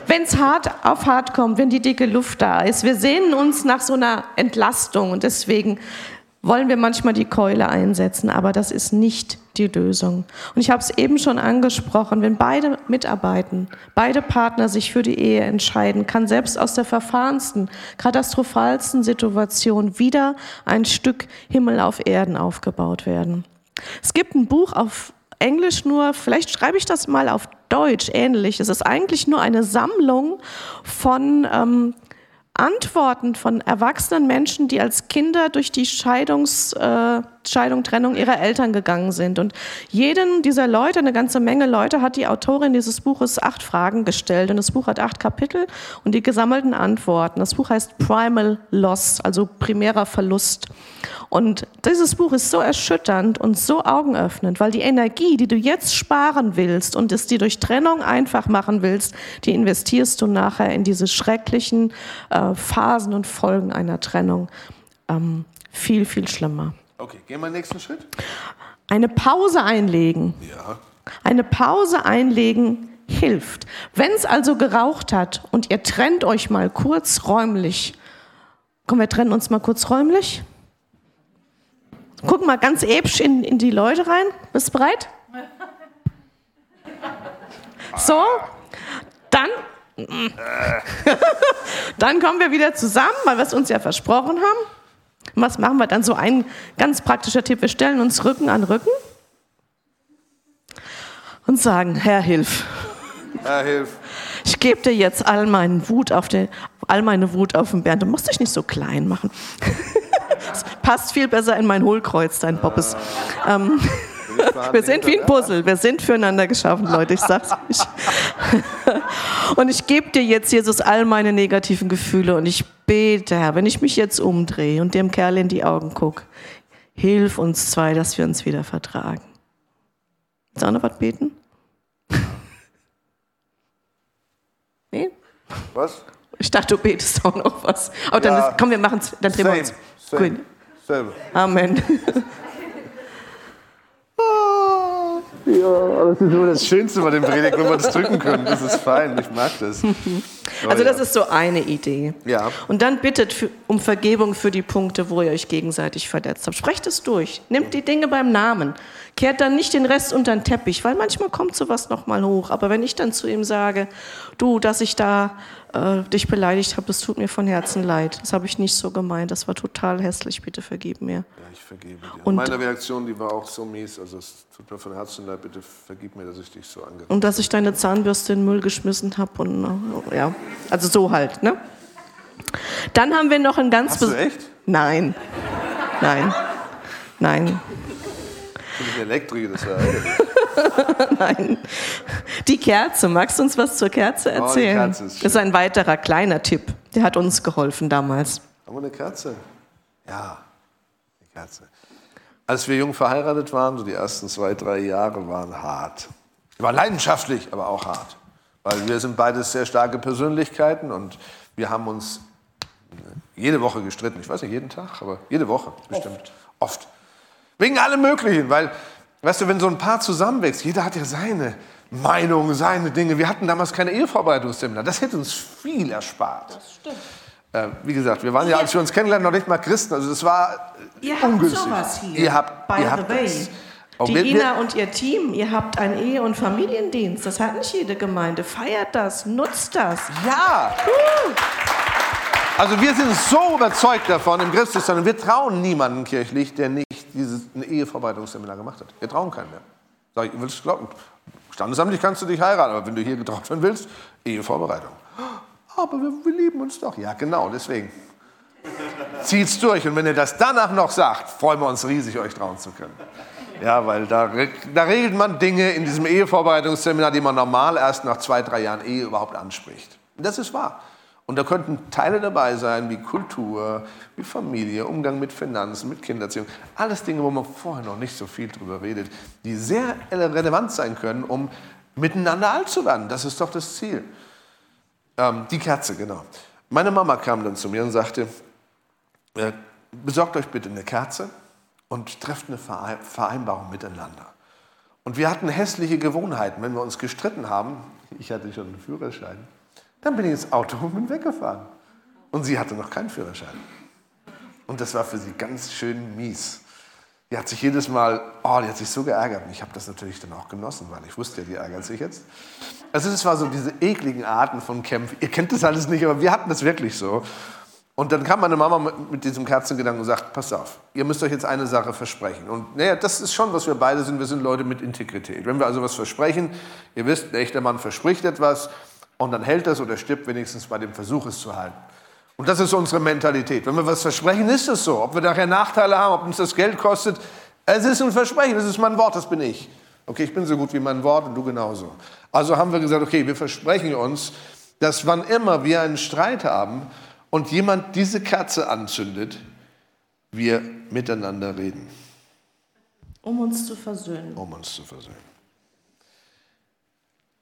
Wenn es hart auf hart kommt, wenn die dicke Luft da ist. Wir sehnen uns nach so einer Entlastung und deswegen wollen wir manchmal die Keule einsetzen, aber das ist nicht die Lösung. Und ich habe es eben schon angesprochen, wenn beide mitarbeiten, beide Partner sich für die Ehe entscheiden, kann selbst aus der verfahrensten, katastrophalsten Situation wieder ein Stück Himmel auf Erden aufgebaut werden. Es gibt ein Buch auf Englisch nur, vielleicht schreibe ich das mal auf Deutsch ähnlich. Es ist eigentlich nur eine Sammlung von ähm, Antworten von erwachsenen Menschen, die als Kinder durch die Scheidungs, äh, Scheidung, Trennung ihrer Eltern gegangen sind. Und jeden dieser Leute, eine ganze Menge Leute, hat die Autorin dieses Buches acht Fragen gestellt. Und das Buch hat acht Kapitel und die gesammelten Antworten. Das Buch heißt Primal Loss, also primärer Verlust. Und dieses Buch ist so erschütternd und so augenöffnend, weil die Energie, die du jetzt sparen willst und es dir durch Trennung einfach machen willst, die investierst du nachher in diese schrecklichen äh, Phasen und Folgen einer Trennung. Ähm, viel, viel schlimmer. Okay, gehen wir den nächsten Schritt. Eine Pause einlegen. Ja. Eine Pause einlegen hilft. Wenn es also geraucht hat und ihr trennt euch mal kurz räumlich, komm, wir trennen uns mal kurz räumlich. Guck mal ganz episch in, in die Leute rein. Bist du bereit? So, dann, dann kommen wir wieder zusammen, weil wir es uns ja versprochen haben. Und was machen wir dann? So ein ganz praktischer Tipp. Wir stellen uns Rücken an Rücken und sagen, Herr, hilf. Herr, hilf. Ich gebe dir jetzt all, meinen Wut auf den, all meine Wut auf den Bernd. Du musst dich nicht so klein machen. Das passt viel besser in mein Hohlkreuz, dein Poppes. Ähm, wir sind wie ein Puzzle. Wir sind füreinander geschaffen, Leute. Ich sag's euch. Und ich gebe dir jetzt, Jesus, all meine negativen Gefühle und ich bete, Herr, wenn ich mich jetzt umdrehe und dem Kerl in die Augen gucke, hilf uns zwei, dass wir uns wieder vertragen. Willst du auch noch was beten? Nee? Was? Ich dachte, du betest auch noch was. Aber dann, Ja. ist, komm, wir machen es, dann drehen wir uns. Same. Gut. Selbe. Amen. Ja, das ist immer das Schönste bei den Predigten, wenn wir uns drücken können. Das ist fein, ich mag das. Also das ist so eine Idee. Ja. Und dann bittet für, um Vergebung für die Punkte, wo ihr euch gegenseitig verletzt habt. Sprecht es durch. Nehmt die Dinge beim Namen. Kehrt dann nicht den Rest unter den Teppich, weil manchmal kommt sowas nochmal hoch. Aber wenn ich dann zu ihm sage, du, dass ich da äh, dich beleidigt habe, das tut mir von Herzen leid. Das habe ich nicht so gemeint. Das war total hässlich. Bitte vergib mir. Ja, ich vergebe dir. Und- Meine Reaktion, die war auch so mies. Also es tut mir von Herzen leid, bitte vergib mir, dass ich dich so angefangen Und dass ich deine Zahnbürste in den Müll geschmissen habe. Und äh, ja, also so halt. Ne? Dann haben wir noch ein ganz Hast du echt? Nein. Nein. Nein. Ich bin Elektriker, das war. Nein. Die Kerze. Magst du uns was zur Kerze Oh, erzählen? Kerze ist ist ein weiterer kleiner Tipp. Der hat uns geholfen damals. Haben wir eine Kerze? Ja, eine Kerze. Als wir jung verheiratet waren, so die ersten zwei, drei Jahre waren hart. Die waren leidenschaftlich, aber auch hart. Weil wir sind beides sehr starke Persönlichkeiten und wir haben uns jede Woche gestritten. Ich weiß nicht, jeden Tag, aber jede Woche bestimmt. Oft. Wegen allem Möglichen, weil, weißt du, wenn so ein Paar zusammenwächst, jeder hat ja seine Meinung, seine Dinge. Wir hatten damals keine Ehevorbereitungsseminar. Das hätte uns viel erspart. Das stimmt. Äh, wie gesagt, wir waren ja, als wir uns kennenlernen, noch nicht mal Christen. Also das war Ihr habt ungünstig. sowas hier. Ihr habt, by ihr habt way. das. Die wir- wir- Ina und ihr Team, ihr habt einen Ehe- und Familiendienst. Das hat nicht jede Gemeinde. Feiert das, nutzt das. Ja! Also wir sind so überzeugt davon im Christussein und wir trauen niemanden kirchlich, der nicht dieses ein Ehevorbereitungsseminar gemacht hat. Wir trauen keinen mehr. Sag ich, willst du glauben? Standesamtlich kannst du dich heiraten, aber wenn du hier getraut werden willst, Ehevorbereitung. Aber wir, wir lieben uns doch. Ja, genau, deswegen. Zieht's durch und wenn ihr das danach noch sagt, freuen wir uns riesig, euch trauen zu können. Ja, weil da, da regelt man Dinge in diesem Ehevorbereitungsseminar, die man normal erst nach zwei, drei Jahren Ehe überhaupt anspricht. Und das ist wahr. Und da könnten Teile dabei sein wie Kultur, wie Familie, Umgang mit Finanzen, mit Kindererziehung. Alles Dinge, wo man vorher noch nicht so viel drüber redet, die sehr relevant sein können, um miteinander alt zu werden. Das ist doch das Ziel. Ähm, die Kerze, genau. Meine Mama kam dann zu mir und sagte, äh, besorgt euch bitte eine Kerze und trefft eine Vereinbarung miteinander. Und wir hatten hässliche Gewohnheiten. Wenn wir uns gestritten haben, ich hatte schon einen Führerschein, dann bin ich ins Auto und bin weggefahren. Und sie hatte noch keinen Führerschein. Und das war für sie ganz schön mies. Die hat sich jedes Mal, oh, die hat sich so geärgert. Und ich habe das natürlich dann auch genossen, weil ich wusste ja, die ärgert sich jetzt. Also es war so diese ekligen Arten von Kämpfen. Ihr kennt das alles nicht, aber wir hatten das wirklich so. Und dann kam meine Mama mit, diesem Kerzengedanken und sagt, pass auf, ihr müsst euch jetzt eine Sache versprechen. Und naja, das ist schon, was wir beide sind. Wir sind Leute mit Integrität. Wenn wir also was versprechen, ihr wisst, ein echter Mann verspricht etwas, und dann hält es oder stirbt wenigstens bei dem Versuch, es zu halten. Und das ist unsere Mentalität. Wenn wir was versprechen, ist es so. Ob wir nachher Nachteile haben, ob uns das Geld kostet, es ist ein Versprechen, es ist mein Wort, das bin ich. Okay, ich bin so gut wie mein Wort und du genauso. Also haben wir gesagt, okay, wir versprechen uns, dass wann immer wir einen Streit haben und jemand diese Kerze anzündet, wir miteinander reden. Um uns zu versöhnen. Um uns zu versöhnen.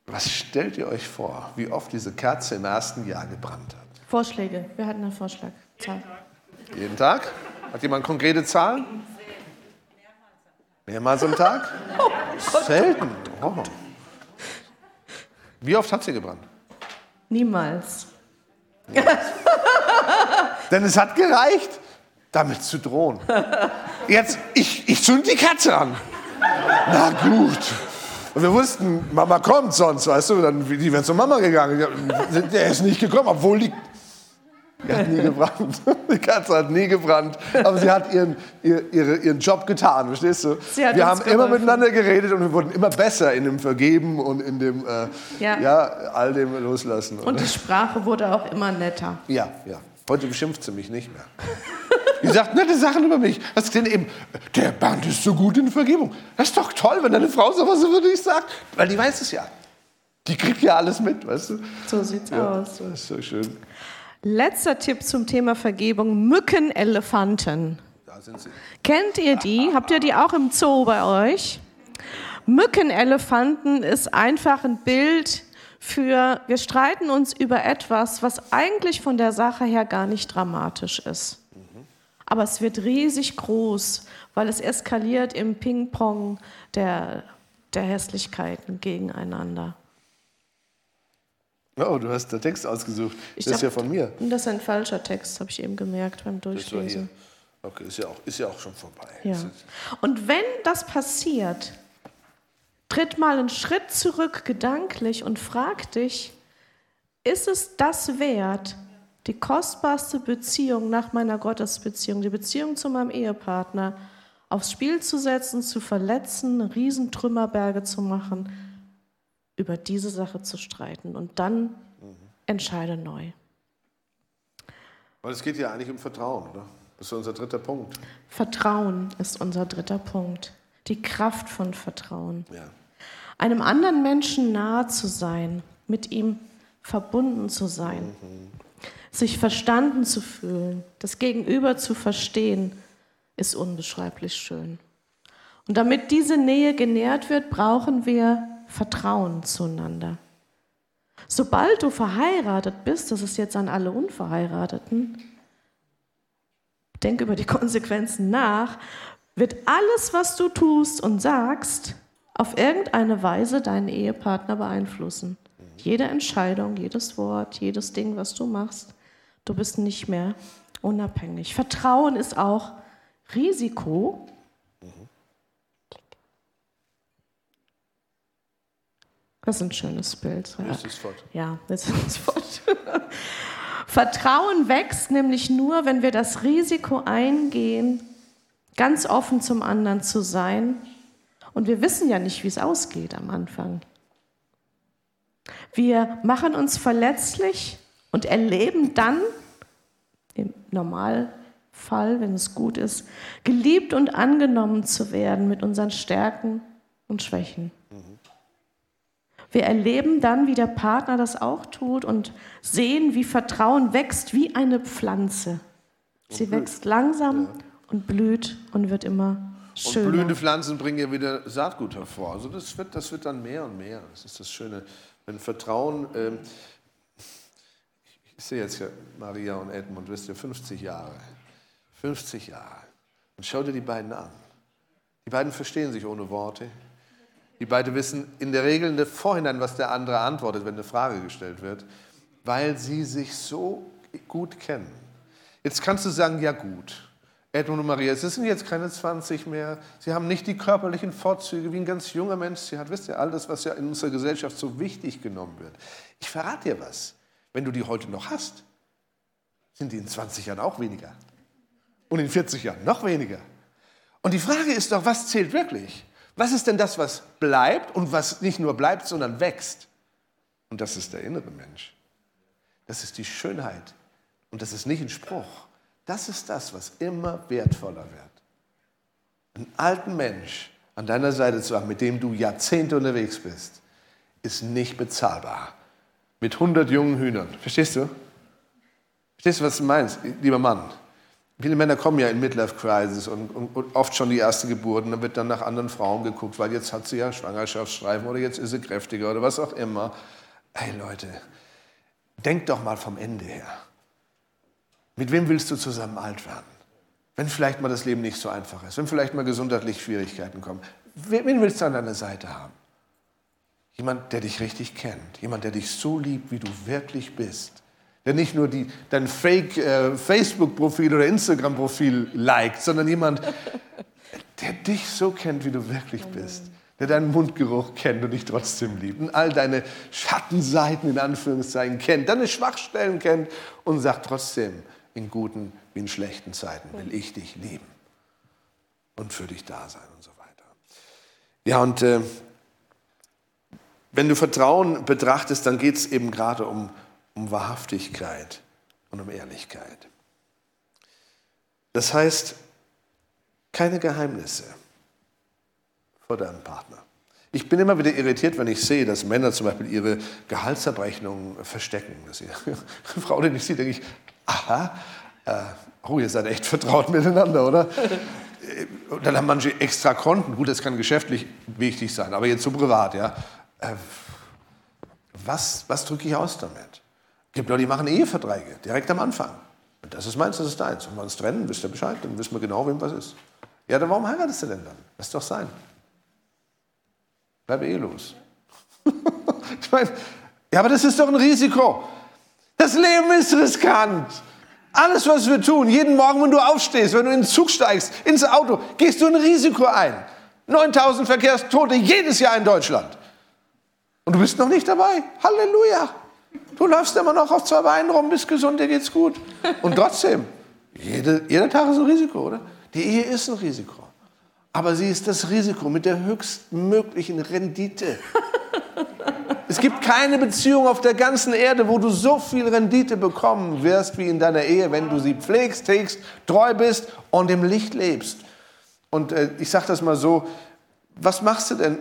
Was stellt ihr euch vor, wie oft diese Kerze im ersten Jahr gebrannt hat? Vorschläge. Wir hatten einen Vorschlag. Zahl. Jeden Tag? Hat jemand konkrete Zahlen? Mehrmals am Tag? Oh Selten. Oh. Wie oft hat sie gebrannt? Niemals. Denn es hat gereicht, damit zu drohen. Jetzt, ich, ich zünd die Katze an. Na gut. Und wir wussten, Mama kommt sonst, weißt du, dann die wären zur Mama gegangen. Der ist nicht gekommen, obwohl die, die hat nie gebrannt. Die Katze hat nie gebrannt, aber sie hat ihren, ihr, ihre, ihren Job getan, verstehst du? wir haben immer miteinander geredet und wir wurden immer besser in dem Vergeben und in dem, äh, ja. ja. all dem Loslassen. Und die Sprache wurde auch immer netter. Ja, ja. Heute beschimpft sie mich nicht mehr. Die sagt nette Sachen über mich. Das denn eben, der Band ist so gut in Vergebung. Das ist doch toll, wenn deine Frau sowas über dich sagt. Weil die weiß es ja. Die kriegt ja alles mit, weißt du? So sieht's ja, aus. Das ist so schön. Letzter Tipp zum Thema Vergebung: Mückenelefanten. Da sind sie. Kennt ihr die? Habt ihr die auch im Zoo bei euch? Mückenelefanten ist einfach ein Bild für, wir streiten uns über etwas, was eigentlich von der Sache her gar nicht dramatisch ist aber es wird riesig groß, weil es eskaliert im Ping-Pong der, der Hässlichkeiten gegeneinander. Oh, du hast den Text ausgesucht. Ich das dachte, ist ja von mir. Das ist ein falscher Text, habe ich eben gemerkt beim Durchlesen. Okay, ist ja, auch, ist ja auch schon vorbei. Ja. Und wenn das passiert, tritt mal einen Schritt zurück gedanklich und frag dich, ist es das wert, die kostbarste Beziehung nach meiner Gottesbeziehung, die Beziehung zu meinem Ehepartner, aufs Spiel zu setzen, zu verletzen, Riesentrümmerberge zu machen, über diese Sache zu streiten und dann mhm. entscheide neu. Weil es geht ja eigentlich um Vertrauen, oder? Das ist unser dritter Punkt. Vertrauen ist unser dritter Punkt. Die Kraft von Vertrauen. Ja. Einem anderen Menschen nahe zu sein, mit ihm verbunden zu sein. Mhm. Sich verstanden zu fühlen, das Gegenüber zu verstehen, ist unbeschreiblich schön. Und damit diese Nähe genährt wird, brauchen wir Vertrauen zueinander. Sobald du verheiratet bist, das ist jetzt an alle Unverheirateten, denk über die Konsequenzen nach, wird alles, was du tust und sagst, auf irgendeine Weise deinen Ehepartner beeinflussen. Jede Entscheidung, jedes Wort, jedes Ding, was du machst. Du bist nicht mehr unabhängig. Vertrauen ist auch Risiko. Das ist ein schönes Bild. Das ist fort. Ja, das ist fort. Vertrauen wächst nämlich nur, wenn wir das Risiko eingehen, ganz offen zum anderen zu sein. Und wir wissen ja nicht, wie es ausgeht am Anfang. Wir machen uns verletzlich und erleben dann im Normalfall, wenn es gut ist, geliebt und angenommen zu werden mit unseren Stärken und Schwächen. Wir erleben dann, wie der Partner das auch tut und sehen, wie Vertrauen wächst wie eine Pflanze. Sie wächst langsam. Und blüht und wird immer schöner. Und blühende Pflanzen bringen ja wieder Saatgut hervor. Also das wird, das wird dann mehr und mehr. Das ist das Schöne. Wenn Vertrauen, äh, ich sehe jetzt ja Maria und Edmund, wisst ihr, 50 Jahre. 50 Jahre. Und schau dir die beiden an. Die beiden verstehen sich ohne Worte. Die beiden wissen in der Regel im Vorhinein, was der andere antwortet, wenn eine Frage gestellt wird, weil sie sich so gut kennen. Jetzt kannst du sagen, ja gut, Edmund und Maria, sie sind jetzt keine 20 mehr, sie haben nicht die körperlichen Vorzüge, wie ein ganz junger Mensch sie hat. Wisst ihr, all das, was ja in unserer Gesellschaft so wichtig genommen wird. Ich verrate dir was, wenn du die heute noch hast, sind die in 20 Jahren auch weniger. Und in 40 Jahren noch weniger. Und die Frage ist doch, was zählt wirklich? Was ist denn das, was bleibt und was nicht nur bleibt, sondern wächst? Und das ist der innere Mensch. Das ist die Schönheit. Und das ist nicht ein Spruch. Das ist das, was immer wertvoller wird. Einen alten Mensch an deiner Seite zu haben, mit dem du Jahrzehnte unterwegs bist, ist nicht bezahlbar. Mit 100 jungen Hühnern. Verstehst du? Verstehst du, was du meinst, lieber Mann? Viele Männer kommen ja in Midlife Crisis und, und, und, oft schon die erste Geburt und dann wird dann nach anderen Frauen geguckt, weil jetzt hat sie ja Schwangerschaftsstreifen oder jetzt ist sie kräftiger oder was auch immer. Hey Leute, denkt doch mal vom Ende her. Mit wem willst du zusammen alt werden? Wenn vielleicht mal das Leben nicht so einfach ist, wenn vielleicht mal gesundheitlich Schwierigkeiten kommen. Wen willst du an deiner Seite haben? Jemand, der dich richtig kennt, jemand, der dich so liebt, wie du wirklich bist der nicht nur die, dein Fake-Facebook-Profil äh, oder Instagram-Profil liked, sondern jemand, der dich so kennt, wie du wirklich bist. Der deinen Mundgeruch kennt und dich trotzdem liebt. Und all deine Schattenseiten in Anführungszeichen kennt, deine Schwachstellen kennt und sagt trotzdem, in guten wie in schlechten Zeiten will ich dich lieben und für dich da sein und so weiter. Ja, und äh, wenn du Vertrauen betrachtest, dann geht es eben gerade um um Wahrhaftigkeit und um Ehrlichkeit. Das heißt, keine Geheimnisse vor deinem Partner. Ich bin immer wieder irritiert, wenn ich sehe, dass Männer zum Beispiel ihre Gehaltsabrechnungen verstecken. Dass ihre Frau den nicht sieht, denke ich, aha, äh, oh, ihr seid echt vertraut miteinander, oder? Und dann haben manche extra Konten. Gut, das kann geschäftlich wichtig sein, aber jetzt so privat, ja. Äh, was, was drücke ich aus damit? Es gibt Leute, die machen Eheverträge direkt am Anfang. Und das ist meins, das ist deins. Wenn wir uns trennen, wisst ihr Bescheid, dann wissen wir genau, wem was ist. Ja, dann warum heiratest du denn dann? Lass doch sein. Bleib ehelos. ich meine, ja, aber das ist doch ein Risiko. Das Leben ist riskant. Alles, was wir tun, jeden Morgen, wenn du aufstehst, wenn du in den Zug steigst, ins Auto, gehst du ein Risiko ein. 9000 Verkehrstote jedes Jahr in Deutschland. Und du bist noch nicht dabei. Halleluja. Du läufst immer noch auf zwei Beinen rum, bist gesund, dir geht's gut. Und trotzdem, jede, jeder Tag ist ein Risiko, oder? Die Ehe ist ein Risiko. Aber sie ist das Risiko mit der höchstmöglichen Rendite. Es gibt keine Beziehung auf der ganzen Erde, wo du so viel Rendite bekommen wirst wie in deiner Ehe, wenn du sie pflegst, hegst, treu bist und im Licht lebst. Und äh, ich sage das mal so, was machst du denn?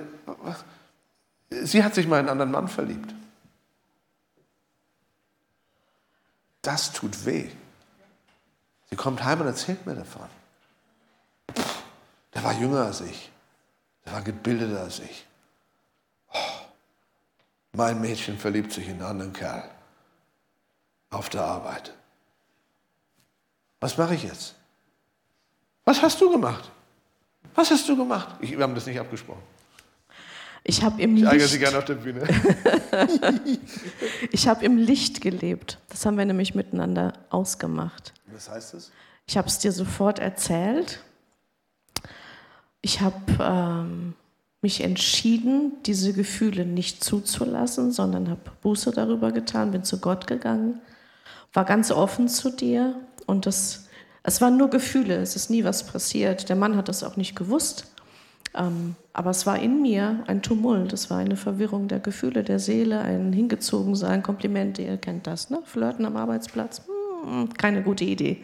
Sie hat sich mal in einen anderen Mann verliebt. Das tut weh. Sie kommt heim und erzählt mir davon. Der war jünger als ich. Der war gebildeter als ich. Oh, mein Mädchen verliebt sich in einen anderen Kerl. Auf der Arbeit. Was mache ich jetzt? Was hast du gemacht? Was hast du gemacht? Ich, wir haben das nicht abgesprochen. Ich habe im ich Licht. Sie gerne auf der Bühne. ich habe im Licht gelebt. Das haben wir nämlich miteinander ausgemacht. Was heißt das? Ich habe es dir sofort erzählt. Ich habe ähm, mich entschieden, diese Gefühle nicht zuzulassen, sondern habe Buße darüber getan, bin zu Gott gegangen, war ganz offen zu dir und das, es waren nur Gefühle, es ist nie was passiert. Der Mann hat das auch nicht gewusst. Ähm, aber es war in mir ein Tumult, es war eine Verwirrung der Gefühle, der Seele, ein Hingezogensein, Komplimente, ihr kennt das, ne? Flirten am Arbeitsplatz, hm, keine gute Idee.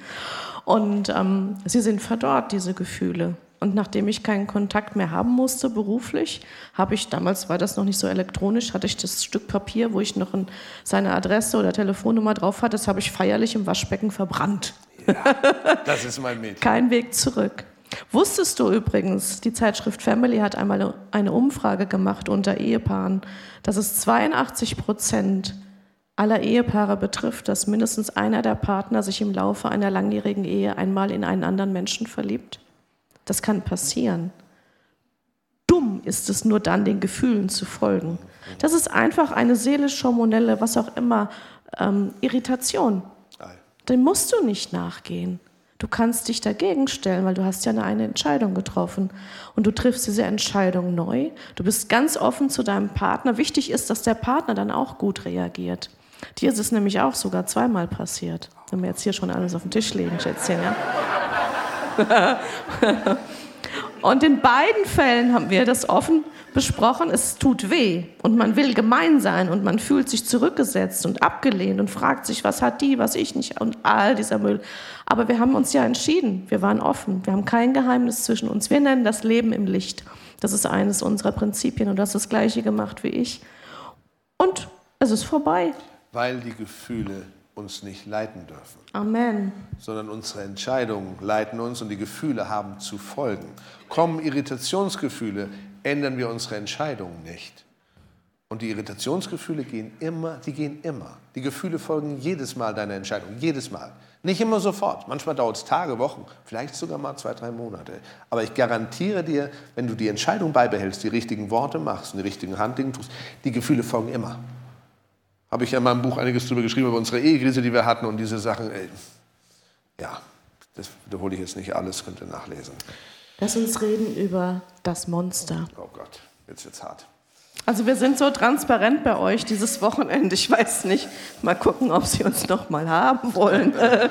Und ähm, sie sind verdorrt, diese Gefühle. Und nachdem ich keinen Kontakt mehr haben musste beruflich, habe ich, damals war das noch nicht so elektronisch, hatte ich das Stück Papier, wo ich noch ein, seine Adresse oder Telefonnummer drauf hatte, das habe ich feierlich im Waschbecken verbrannt. Ja, das ist mein Mädchen. Kein Weg zurück. Wusstest du übrigens, die Zeitschrift Family hat einmal eine Umfrage gemacht unter Ehepaaren, dass es 82 Prozent aller Ehepaare betrifft, dass mindestens einer der Partner sich im Laufe einer langjährigen Ehe einmal in einen anderen Menschen verliebt? Das kann passieren. Dumm ist es nur dann, den Gefühlen zu folgen. Das ist einfach eine seelisch-hormonelle, was auch immer, ähm, Irritation. Dem musst du nicht nachgehen. Du kannst dich dagegen stellen, weil du hast ja eine Entscheidung getroffen und du triffst diese Entscheidung neu. Du bist ganz offen zu deinem Partner. Wichtig ist, dass der Partner dann auch gut reagiert. Dir ist es nämlich auch sogar zweimal passiert. Wenn wir jetzt hier schon alles auf den Tisch legen, Schätzchen, ja? und in beiden Fällen haben wir das offen besprochen, es tut weh und man will gemein sein und man fühlt sich zurückgesetzt und abgelehnt und fragt sich, was hat die, was ich nicht und all dieser Müll. Aber wir haben uns ja entschieden, wir waren offen, wir haben kein Geheimnis zwischen uns. Wir nennen das Leben im Licht. Das ist eines unserer Prinzipien und du hast das gleiche gemacht wie ich. Und es ist vorbei. Weil die Gefühle uns nicht leiten dürfen. Amen. Sondern unsere Entscheidungen leiten uns und die Gefühle haben zu folgen. Kommen Irritationsgefühle, ändern wir unsere Entscheidungen nicht. Und die Irritationsgefühle gehen immer, die gehen immer. Die Gefühle folgen jedes Mal deiner Entscheidung, jedes Mal. Nicht immer sofort. Manchmal dauert es Tage, Wochen, vielleicht sogar mal zwei, drei Monate. Aber ich garantiere dir, wenn du die Entscheidung beibehältst, die richtigen Worte machst und die richtigen Handlungen tust, die Gefühle folgen immer habe ich ja in meinem Buch einiges darüber geschrieben, über unsere Ehekrise, die wir hatten und diese Sachen. Ey, ja, das wiederhole ich jetzt nicht alles, könnt ihr nachlesen. Lass uns reden über das Monster. Oh Gott, jetzt wird's hart. Also wir sind so transparent bei euch dieses Wochenende. Ich weiß nicht, mal gucken, ob Sie uns noch mal haben wollen.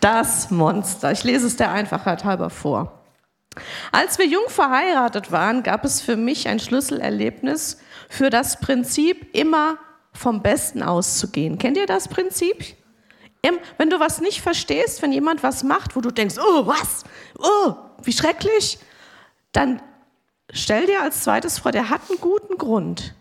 Das Monster. Ich lese es der Einfachheit halber vor. Als wir jung verheiratet waren, gab es für mich ein Schlüsselerlebnis für das Prinzip immer vom Besten auszugehen. Kennt ihr das Prinzip? Wenn du was nicht verstehst, wenn jemand was macht, wo du denkst, oh, was? Oh, wie schrecklich, dann stell dir als zweites vor, der hat einen guten Grund.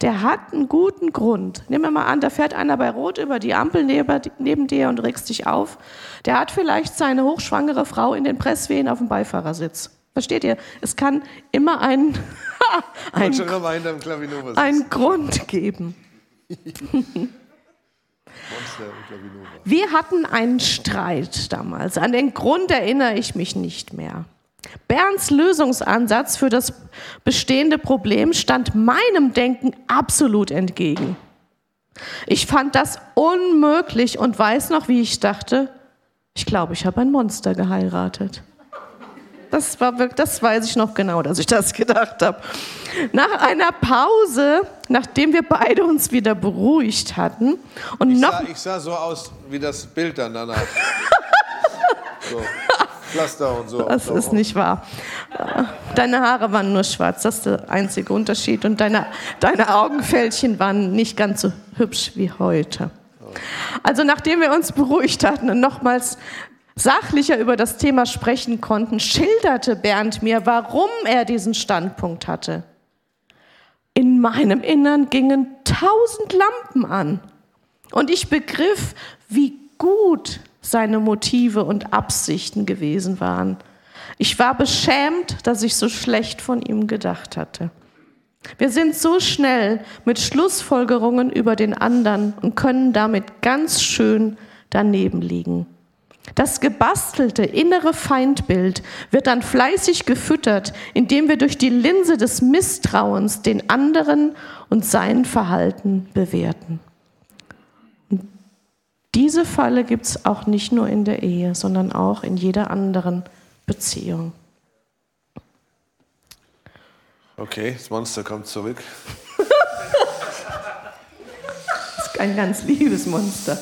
Der hat einen guten Grund. Nehmen wir mal an, da fährt einer bei Rot über die Ampel neben dir und regst dich auf. Der hat vielleicht seine hochschwangere Frau in den Presswehen auf dem Beifahrersitz. Versteht ihr? Es kann immer einen, einen, einen Grund geben. Wir hatten einen Streit damals. An den Grund erinnere ich mich nicht mehr. Bernds Lösungsansatz für das bestehende Problem stand meinem Denken absolut entgegen. Ich fand das unmöglich und weiß noch, wie ich dachte, ich glaube, ich habe ein Monster geheiratet. Das, war, das weiß ich noch genau, dass ich das gedacht habe. Nach einer Pause, nachdem wir beide uns wieder beruhigt hatten und ich noch sah, ich sah so aus wie das Bild dann danach. so. Pflaster und so. Das ist nicht wahr. Deine Haare waren nur schwarz, das ist der einzige Unterschied. Und deine, deine Augenfältchen waren nicht ganz so hübsch wie heute. Also nachdem wir uns beruhigt hatten und nochmals sachlicher über das Thema sprechen konnten, schilderte Bernd mir, warum er diesen Standpunkt hatte. In meinem Innern gingen tausend Lampen an und ich begriff, wie gut seine Motive und Absichten gewesen waren. Ich war beschämt, dass ich so schlecht von ihm gedacht hatte. Wir sind so schnell mit Schlussfolgerungen über den anderen und können damit ganz schön daneben liegen. Das gebastelte innere Feindbild wird dann fleißig gefüttert, indem wir durch die Linse des Misstrauens den anderen und sein Verhalten bewerten. Und diese Falle gibt es auch nicht nur in der Ehe, sondern auch in jeder anderen Beziehung. Okay, das Monster kommt zurück. das ist ein ganz liebes Monster.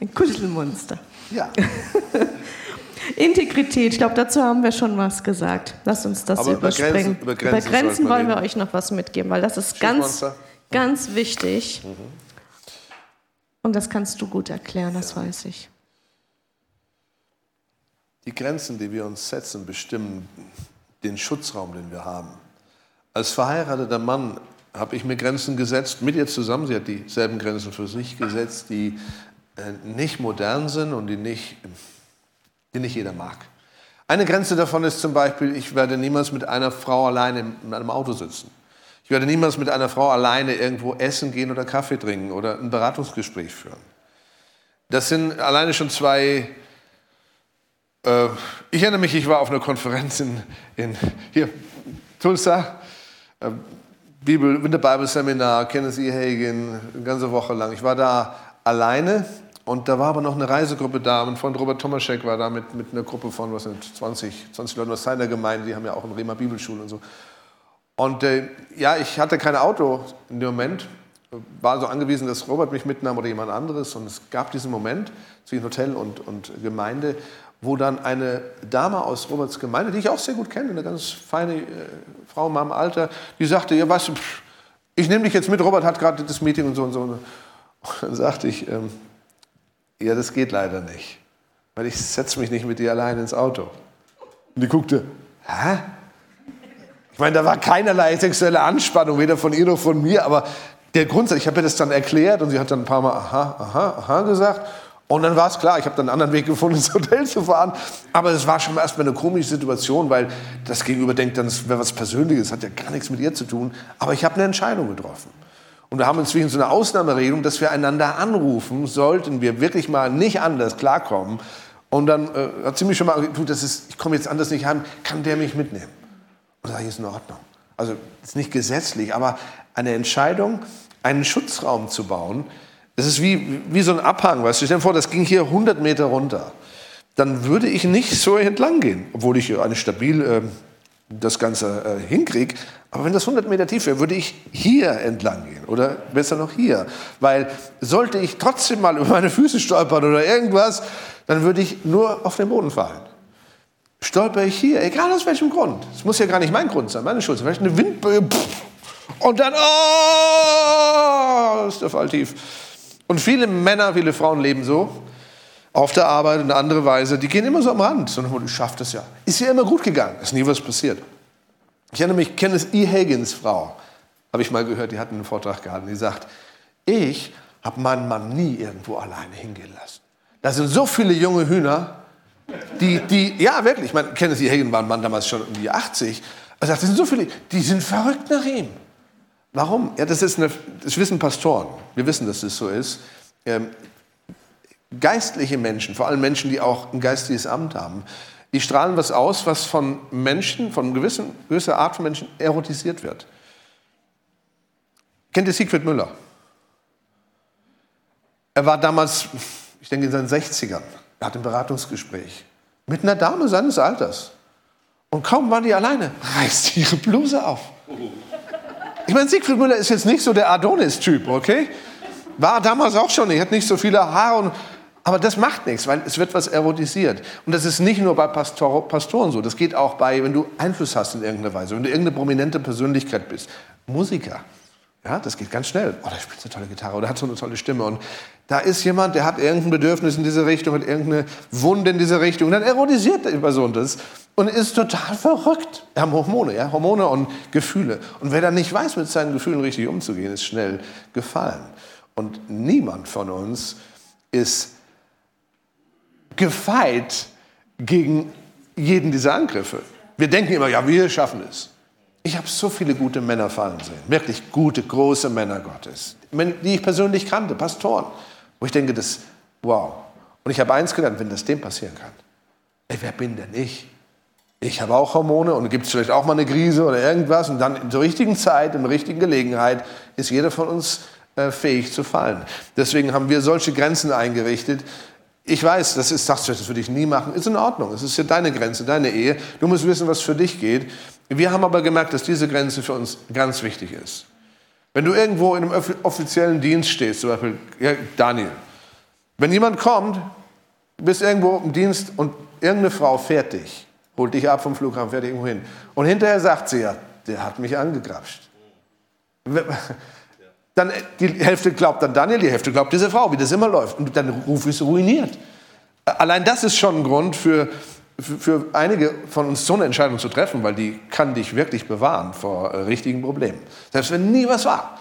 Ein Kuschelmonster. Ja. Integrität, ich glaube, dazu haben wir schon was gesagt. Lass uns das Aber überspringen. Über Grenzen, über Grenzen, über Grenzen wollen wir euch noch was mitgeben, weil das ist ganz, ganz wichtig. Mhm. Und das kannst du gut erklären, das ja. weiß ich. Die Grenzen, die wir uns setzen, bestimmen den Schutzraum, den wir haben. Als verheirateter Mann habe ich mir Grenzen gesetzt, mit ihr zusammen. Sie hat dieselben Grenzen für sich gesetzt, die nicht modern sind und die nicht, die nicht jeder mag. Eine Grenze davon ist zum Beispiel, ich werde niemals mit einer Frau alleine in einem Auto sitzen. Ich werde niemals mit einer Frau alleine irgendwo essen gehen oder Kaffee trinken oder ein Beratungsgespräch führen. Das sind alleine schon zwei. Äh, ich erinnere mich, ich war auf einer Konferenz in, in hier, Tulsa, äh, Bibel, Winter Bible Seminar, Kenneth E. Hagen, eine ganze Woche lang. Ich war da alleine und da war aber noch eine Reisegruppe da und von Robert Tomaschek war da mit, mit einer Gruppe von was sind 20, 20 Leuten aus seiner Gemeinde, die haben ja auch eine Rema Bibelschule und so. Und äh, ja, ich hatte kein Auto in dem Moment, war so angewiesen, dass Robert mich mitnahm oder jemand anderes. Und es gab diesen Moment zwischen Hotel und, und Gemeinde, wo dann eine Dame aus Roberts Gemeinde, die ich auch sehr gut kenne, eine ganz feine äh, Frau in meinem Alter, die sagte, ja, weißt du, ich nehme dich jetzt mit, Robert hat gerade das Meeting und so und so. Und dann sagte ich, ähm, ja, das geht leider nicht, weil ich setze mich nicht mit dir allein ins Auto. Und die guckte, hä? Ich meine, da war keinerlei sexuelle Anspannung, weder von ihr noch von mir, aber der Grundsatz, ich habe ihr das dann erklärt und sie hat dann ein paar Mal aha, aha, aha gesagt. Und dann war es klar, ich habe dann einen anderen Weg gefunden, ins Hotel zu fahren. Aber es war schon erstmal eine komische Situation, weil das Gegenüber denkt dann, es wäre was Persönliches, hat ja gar nichts mit ihr zu tun. Aber ich habe eine Entscheidung getroffen. Und wir haben inzwischen so eine Ausnahmeregelung, dass wir einander anrufen, sollten wir wirklich mal nicht anders klarkommen. Und dann äh, hat sie mich schon mal, du, das ist, ich komme jetzt anders nicht heim, kann der mich mitnehmen? Und sage ich, ist in Ordnung. Also ist nicht gesetzlich, aber eine Entscheidung, einen Schutzraum zu bauen, das ist wie, wie so ein Abhang, weißt du, stell dir vor, das ging hier 100 Meter runter. Dann würde ich nicht so entlang gehen, obwohl ich eine stabil äh, das Ganze äh, hinkriege. Aber wenn das 100 Meter tief wäre, würde ich hier entlang gehen oder besser noch hier. Weil sollte ich trotzdem mal über meine Füße stolpern oder irgendwas, dann würde ich nur auf den Boden fallen stolper ich hier, egal aus welchem Grund. Es muss ja gar nicht mein Grund sein, meine Schuld. Vielleicht eine Windböe pff, und dann, oh, ist der Fall tief. Und viele Männer, viele Frauen leben so, auf der Arbeit eine andere Weise, die gehen immer so am Rand. Sondern, ich schaffe das ja. Ist ja immer gut gegangen, ist nie was passiert. Ich erinnere mich, Kenneth E. Hagins Frau, habe ich mal gehört, die hat einen Vortrag gehalten, die sagt, ich habe meinen Mann nie irgendwo alleine hingehen lassen. Da sind so viele junge Hühner, die, die, ja, wirklich, ich meine, Kenneth Hagen war ein Mann damals schon um die 80. Er sagt, es sind so viele, die sind verrückt nach ihm. Warum? Ja, das, ist eine, das wissen Pastoren. Wir wissen, dass das so ist. Ähm, geistliche Menschen, vor allem Menschen, die auch ein geistliches Amt haben, die strahlen was aus, was von Menschen, von gewissen, gewisser Art von Menschen erotisiert wird. Kennt ihr Siegfried Müller? Er war damals, ich denke, in seinen 60ern. Er hat ein Beratungsgespräch mit einer Dame seines Alters. Und kaum waren die alleine, reißt ihre Bluse auf. Ich meine, Siegfried Müller ist jetzt nicht so der Adonis-Typ, okay? War damals auch schon, er hat nicht so viele Haare. Und, aber das macht nichts, weil es wird was erotisiert. Und das ist nicht nur bei Pastor, Pastoren so, das geht auch bei, wenn du Einfluss hast in irgendeiner Weise, wenn du irgendeine prominente Persönlichkeit bist. Musiker, ja, das geht ganz schnell. Oh, der spielt so eine tolle Gitarre oder hat so eine tolle Stimme. Und da ist jemand, der hat irgendein Bedürfnis in diese Richtung, hat irgendeine Wunde in diese Richtung. Und dann erotisiert die Person das und ist total verrückt. Wir haben Hormone, ja, Hormone und Gefühle. Und wer dann nicht weiß, mit seinen Gefühlen richtig umzugehen, ist schnell gefallen. Und niemand von uns ist gefeit gegen jeden dieser Angriffe. Wir denken immer, ja, wir schaffen es. Ich habe so viele gute Männer fallen sehen, wirklich gute, große Männer Gottes, die ich persönlich kannte, Pastoren, wo ich denke, das, wow. Und ich habe eins gelernt, wenn das dem passieren kann, ey, wer bin denn ich? Ich habe auch Hormone und gibt es vielleicht auch mal eine Krise oder irgendwas und dann in der richtigen Zeit, in der richtigen Gelegenheit ist jeder von uns äh, fähig zu fallen. Deswegen haben wir solche Grenzen eingerichtet. Ich weiß, das ist, sagst du, das würde ich nie machen. Ist in Ordnung. Es ist ja deine Grenze, deine Ehe. Du musst wissen, was für dich geht. Wir haben aber gemerkt, dass diese Grenze für uns ganz wichtig ist. Wenn du irgendwo in einem offiziellen Dienst stehst, zum Beispiel ja, Daniel, wenn jemand kommt, bist irgendwo im Dienst und irgendeine Frau fährt dich, holt dich ab vom Flughafen, fährt dich irgendwo hin. Und hinterher sagt sie ja, der hat mich angegrapscht. Dann die Hälfte glaubt dann Daniel, die Hälfte glaubt diese Frau, wie das immer läuft. Und dein Ruf ist ruiniert. Allein das ist schon ein Grund für für einige von uns so eine Entscheidung zu treffen, weil die kann dich wirklich bewahren vor äh, richtigen Problemen. Selbst wenn nie was war.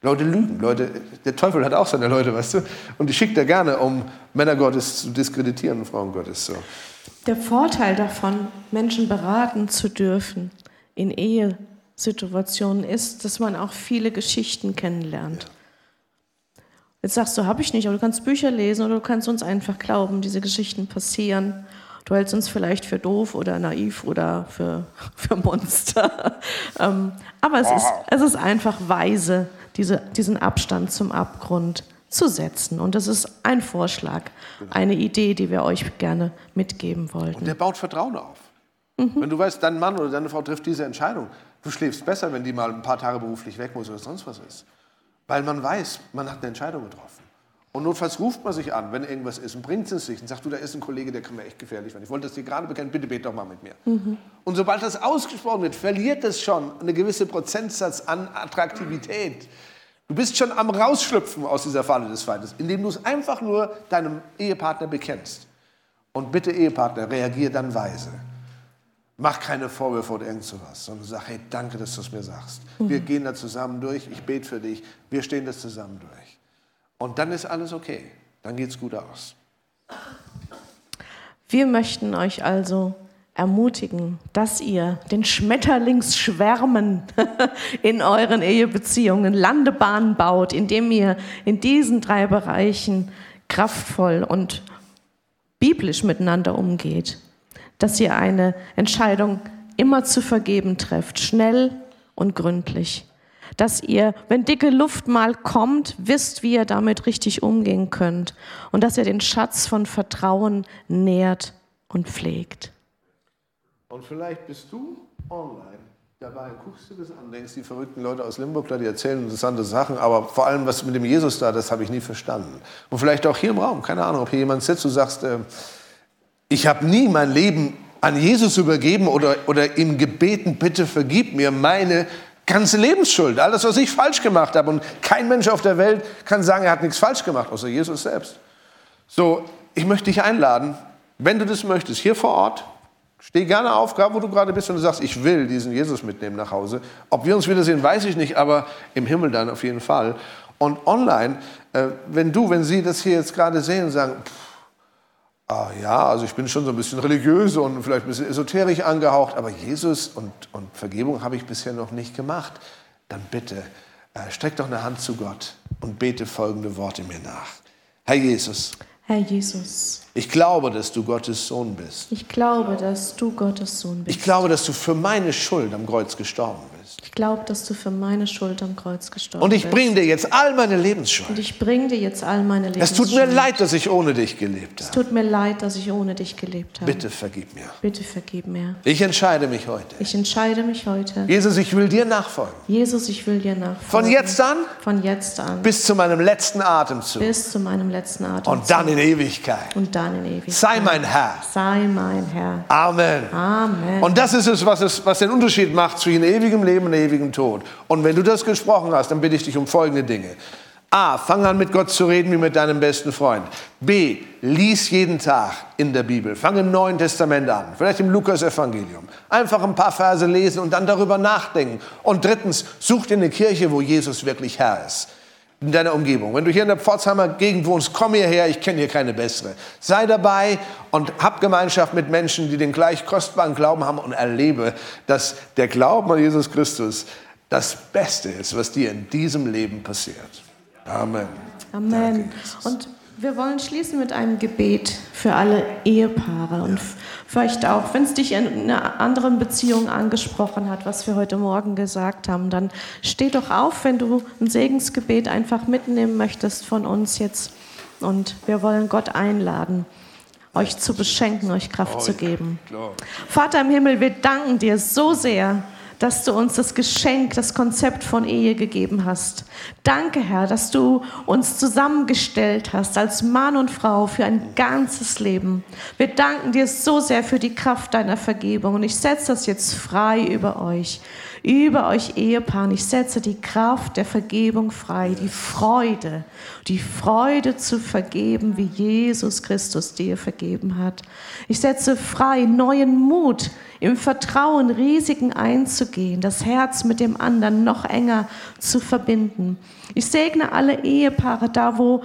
Leute lügen, Leute, der Teufel hat auch seine Leute, weißt du, und die schickt er gerne, um Männer Gottes zu diskreditieren und Frauen Gottes so. Der Vorteil davon, Menschen beraten zu dürfen in Ehesituationen ist, dass man auch viele Geschichten kennenlernt. Jetzt sagst du, habe ich nicht, aber du kannst Bücher lesen oder du kannst uns einfach glauben, diese Geschichten passieren. Du hältst uns vielleicht für doof oder naiv oder für, für Monster. ähm, aber es ist, es ist einfach weise, diese, diesen Abstand zum Abgrund zu setzen. Und das ist ein Vorschlag, eine Idee, die wir euch gerne mitgeben wollten. Und der baut Vertrauen auf. Mhm. Wenn du weißt, dein Mann oder deine Frau trifft diese Entscheidung, du schläfst besser, wenn die mal ein paar Tage beruflich weg muss oder sonst was ist. Weil man weiß, man hat eine Entscheidung getroffen. Und notfalls ruft man sich an, wenn irgendwas ist und bringt es sich und sagt, du, da ist ein Kollege, der kann mir echt gefährlich werden. Ich wollte das dir gerade bekennen, bitte bete doch mal mit mir. Mhm. Und sobald das ausgesprochen wird, verliert es schon eine gewisse Prozentsatz an Attraktivität. Du bist schon am Rausschlüpfen aus dieser Falle des Feindes, indem du es einfach nur deinem Ehepartner bekennst. Und bitte, Ehepartner, reagier dann weise. Mach keine Vorwürfe oder irgend sowas, sondern sag, hey, danke, dass du es mir sagst. Mhm. Wir gehen da zusammen durch, ich bete für dich, wir stehen das zusammen durch. Und dann ist alles okay, dann geht es gut aus. Wir möchten euch also ermutigen, dass ihr den Schmetterlingsschwärmen in euren Ehebeziehungen Landebahnen baut, indem ihr in diesen drei Bereichen kraftvoll und biblisch miteinander umgeht. Dass ihr eine Entscheidung immer zu vergeben trefft, schnell und gründlich. Dass ihr, wenn dicke Luft mal kommt, wisst, wie ihr damit richtig umgehen könnt. Und dass ihr den Schatz von Vertrauen nährt und pflegt. Und vielleicht bist du online dabei, guckst du das an, denkst, die verrückten Leute aus Limburg, die erzählen interessante Sachen, aber vor allem was mit dem Jesus da, das habe ich nie verstanden. Und vielleicht auch hier im Raum, keine Ahnung, ob hier jemand sitzt, du sagst, äh, ich habe nie mein Leben an Jesus übergeben oder, oder ihm gebeten, bitte vergib mir meine ganze Lebensschuld, alles, was ich falsch gemacht habe. Und kein Mensch auf der Welt kann sagen, er hat nichts falsch gemacht, außer Jesus selbst. So, ich möchte dich einladen, wenn du das möchtest, hier vor Ort, Steh gerne auf, gerade wo du gerade bist und du sagst, ich will diesen Jesus mitnehmen nach Hause. Ob wir uns wiedersehen, weiß ich nicht, aber im Himmel dann auf jeden Fall. Und online, äh, wenn du, wenn Sie das hier jetzt gerade sehen sagen, pff, ah ja, also ich bin schon so ein bisschen religiös und vielleicht ein bisschen esoterisch angehaucht, aber Jesus und, und Vergebung habe ich bisher noch nicht gemacht, dann bitte äh, streck doch eine Hand zu Gott und bete folgende Worte mir nach. Herr Jesus. Herr Jesus. Ich glaube, dass du Gottes Sohn bist. Ich glaube, dass du Gottes Sohn bist. Ich glaube, dass du für meine Schuld am Kreuz gestorben bist. Ich glaube, dass du für meine Schuld am Kreuz gestorben bist. Und ich bringe dir jetzt all meine Lebensschuld. Und ich bringe dir jetzt all meine Lebensschuld. Es tut mir leid, dass ich ohne dich gelebt habe. Es tut mir leid, dass ich ohne dich gelebt habe. Bitte vergib mir. Bitte vergib mir. Ich entscheide mich heute. Ich entscheide mich heute. Jesus, ich will dir nachfolgen. Jesus, ich will dir nachfolgen. Von jetzt an? Von jetzt an. Bis zu meinem letzten Atemzug. Bis zu meinem letzten Atemzug. Und dann in Ewigkeit. Und dann in Ewigkeit. Sei mein Herr. Sei mein Herr. Amen. Amen. Und das ist es, was, es, was den Unterschied macht zwischen ewigem Leben und ewigem Tod. Und wenn du das gesprochen hast, dann bitte ich dich um folgende Dinge. A, fang an mit Gott zu reden wie mit deinem besten Freund. B, lies jeden Tag in der Bibel. Fang im Neuen Testament an, vielleicht im Lukas-Evangelium. Einfach ein paar Verse lesen und dann darüber nachdenken. Und drittens, such dir eine Kirche, wo Jesus wirklich Herr ist. In deiner Umgebung. Wenn du hier in der Pforzheimer Gegend wohnst, komm hierher, ich kenne hier keine bessere. Sei dabei und hab Gemeinschaft mit Menschen, die den gleich kostbaren Glauben haben und erlebe, dass der Glauben an Jesus Christus das Beste ist, was dir in diesem Leben passiert. Amen. Amen. Und wir wollen schließen mit einem Gebet für alle Ehepaare und vielleicht auch, wenn es dich in einer anderen Beziehung angesprochen hat, was wir heute Morgen gesagt haben, dann steh doch auf, wenn du ein Segensgebet einfach mitnehmen möchtest von uns jetzt. Und wir wollen Gott einladen, euch zu beschenken, euch Kraft zu geben. Vater im Himmel, wir danken dir so sehr dass du uns das Geschenk, das Konzept von Ehe gegeben hast. Danke, Herr, dass du uns zusammengestellt hast als Mann und Frau für ein ganzes Leben. Wir danken dir so sehr für die Kraft deiner Vergebung und ich setze das jetzt frei über euch über euch Ehepaaren. Ich setze die Kraft der Vergebung frei, die Freude, die Freude zu vergeben, wie Jesus Christus dir vergeben hat. Ich setze frei neuen Mut, im Vertrauen Risiken einzugehen, das Herz mit dem anderen noch enger zu verbinden. Ich segne alle Ehepaare da, wo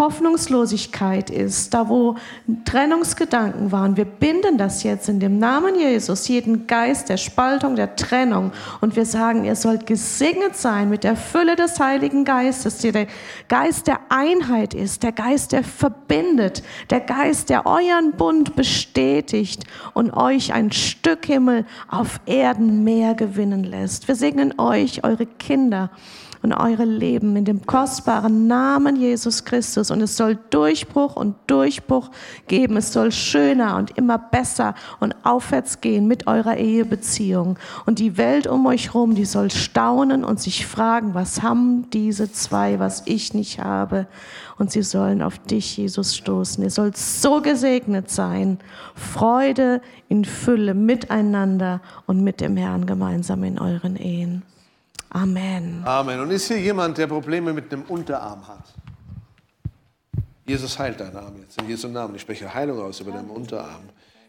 Hoffnungslosigkeit ist, da wo Trennungsgedanken waren. Wir binden das jetzt in dem Namen Jesus, jeden Geist der Spaltung, der Trennung. Und wir sagen, ihr sollt gesegnet sein mit der Fülle des Heiligen Geistes, der der Geist der Einheit ist, der Geist, der verbindet, der Geist, der euren Bund bestätigt und euch ein Stück Himmel auf Erden mehr gewinnen lässt. Wir segnen euch, eure Kinder und eure Leben in dem kostbaren Namen Jesus Christus. Und es soll Durchbruch und Durchbruch geben. Es soll schöner und immer besser und aufwärts gehen mit eurer Ehebeziehung. Und die Welt um euch herum, die soll staunen und sich fragen, was haben diese zwei, was ich nicht habe. Und sie sollen auf dich, Jesus, stoßen. Ihr sollt so gesegnet sein. Freude in Fülle miteinander und mit dem Herrn gemeinsam in euren Ehen. Amen. Amen. Und ist hier jemand, der Probleme mit einem Unterarm hat? Jesus heilt deinen Arm jetzt in Jesu Namen. Ich spreche Heilung aus über deinen Unterarm.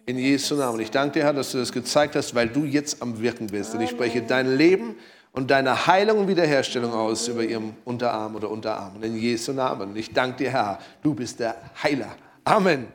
In Jesu Namen. Ich danke dir, Herr, dass du das gezeigt hast, weil du jetzt am Wirken bist. Und ich spreche dein Leben und deine Heilung und Wiederherstellung aus über ihrem Unterarm oder Unterarm. In Jesu Namen. Ich danke dir, Herr, du bist der Heiler. Amen.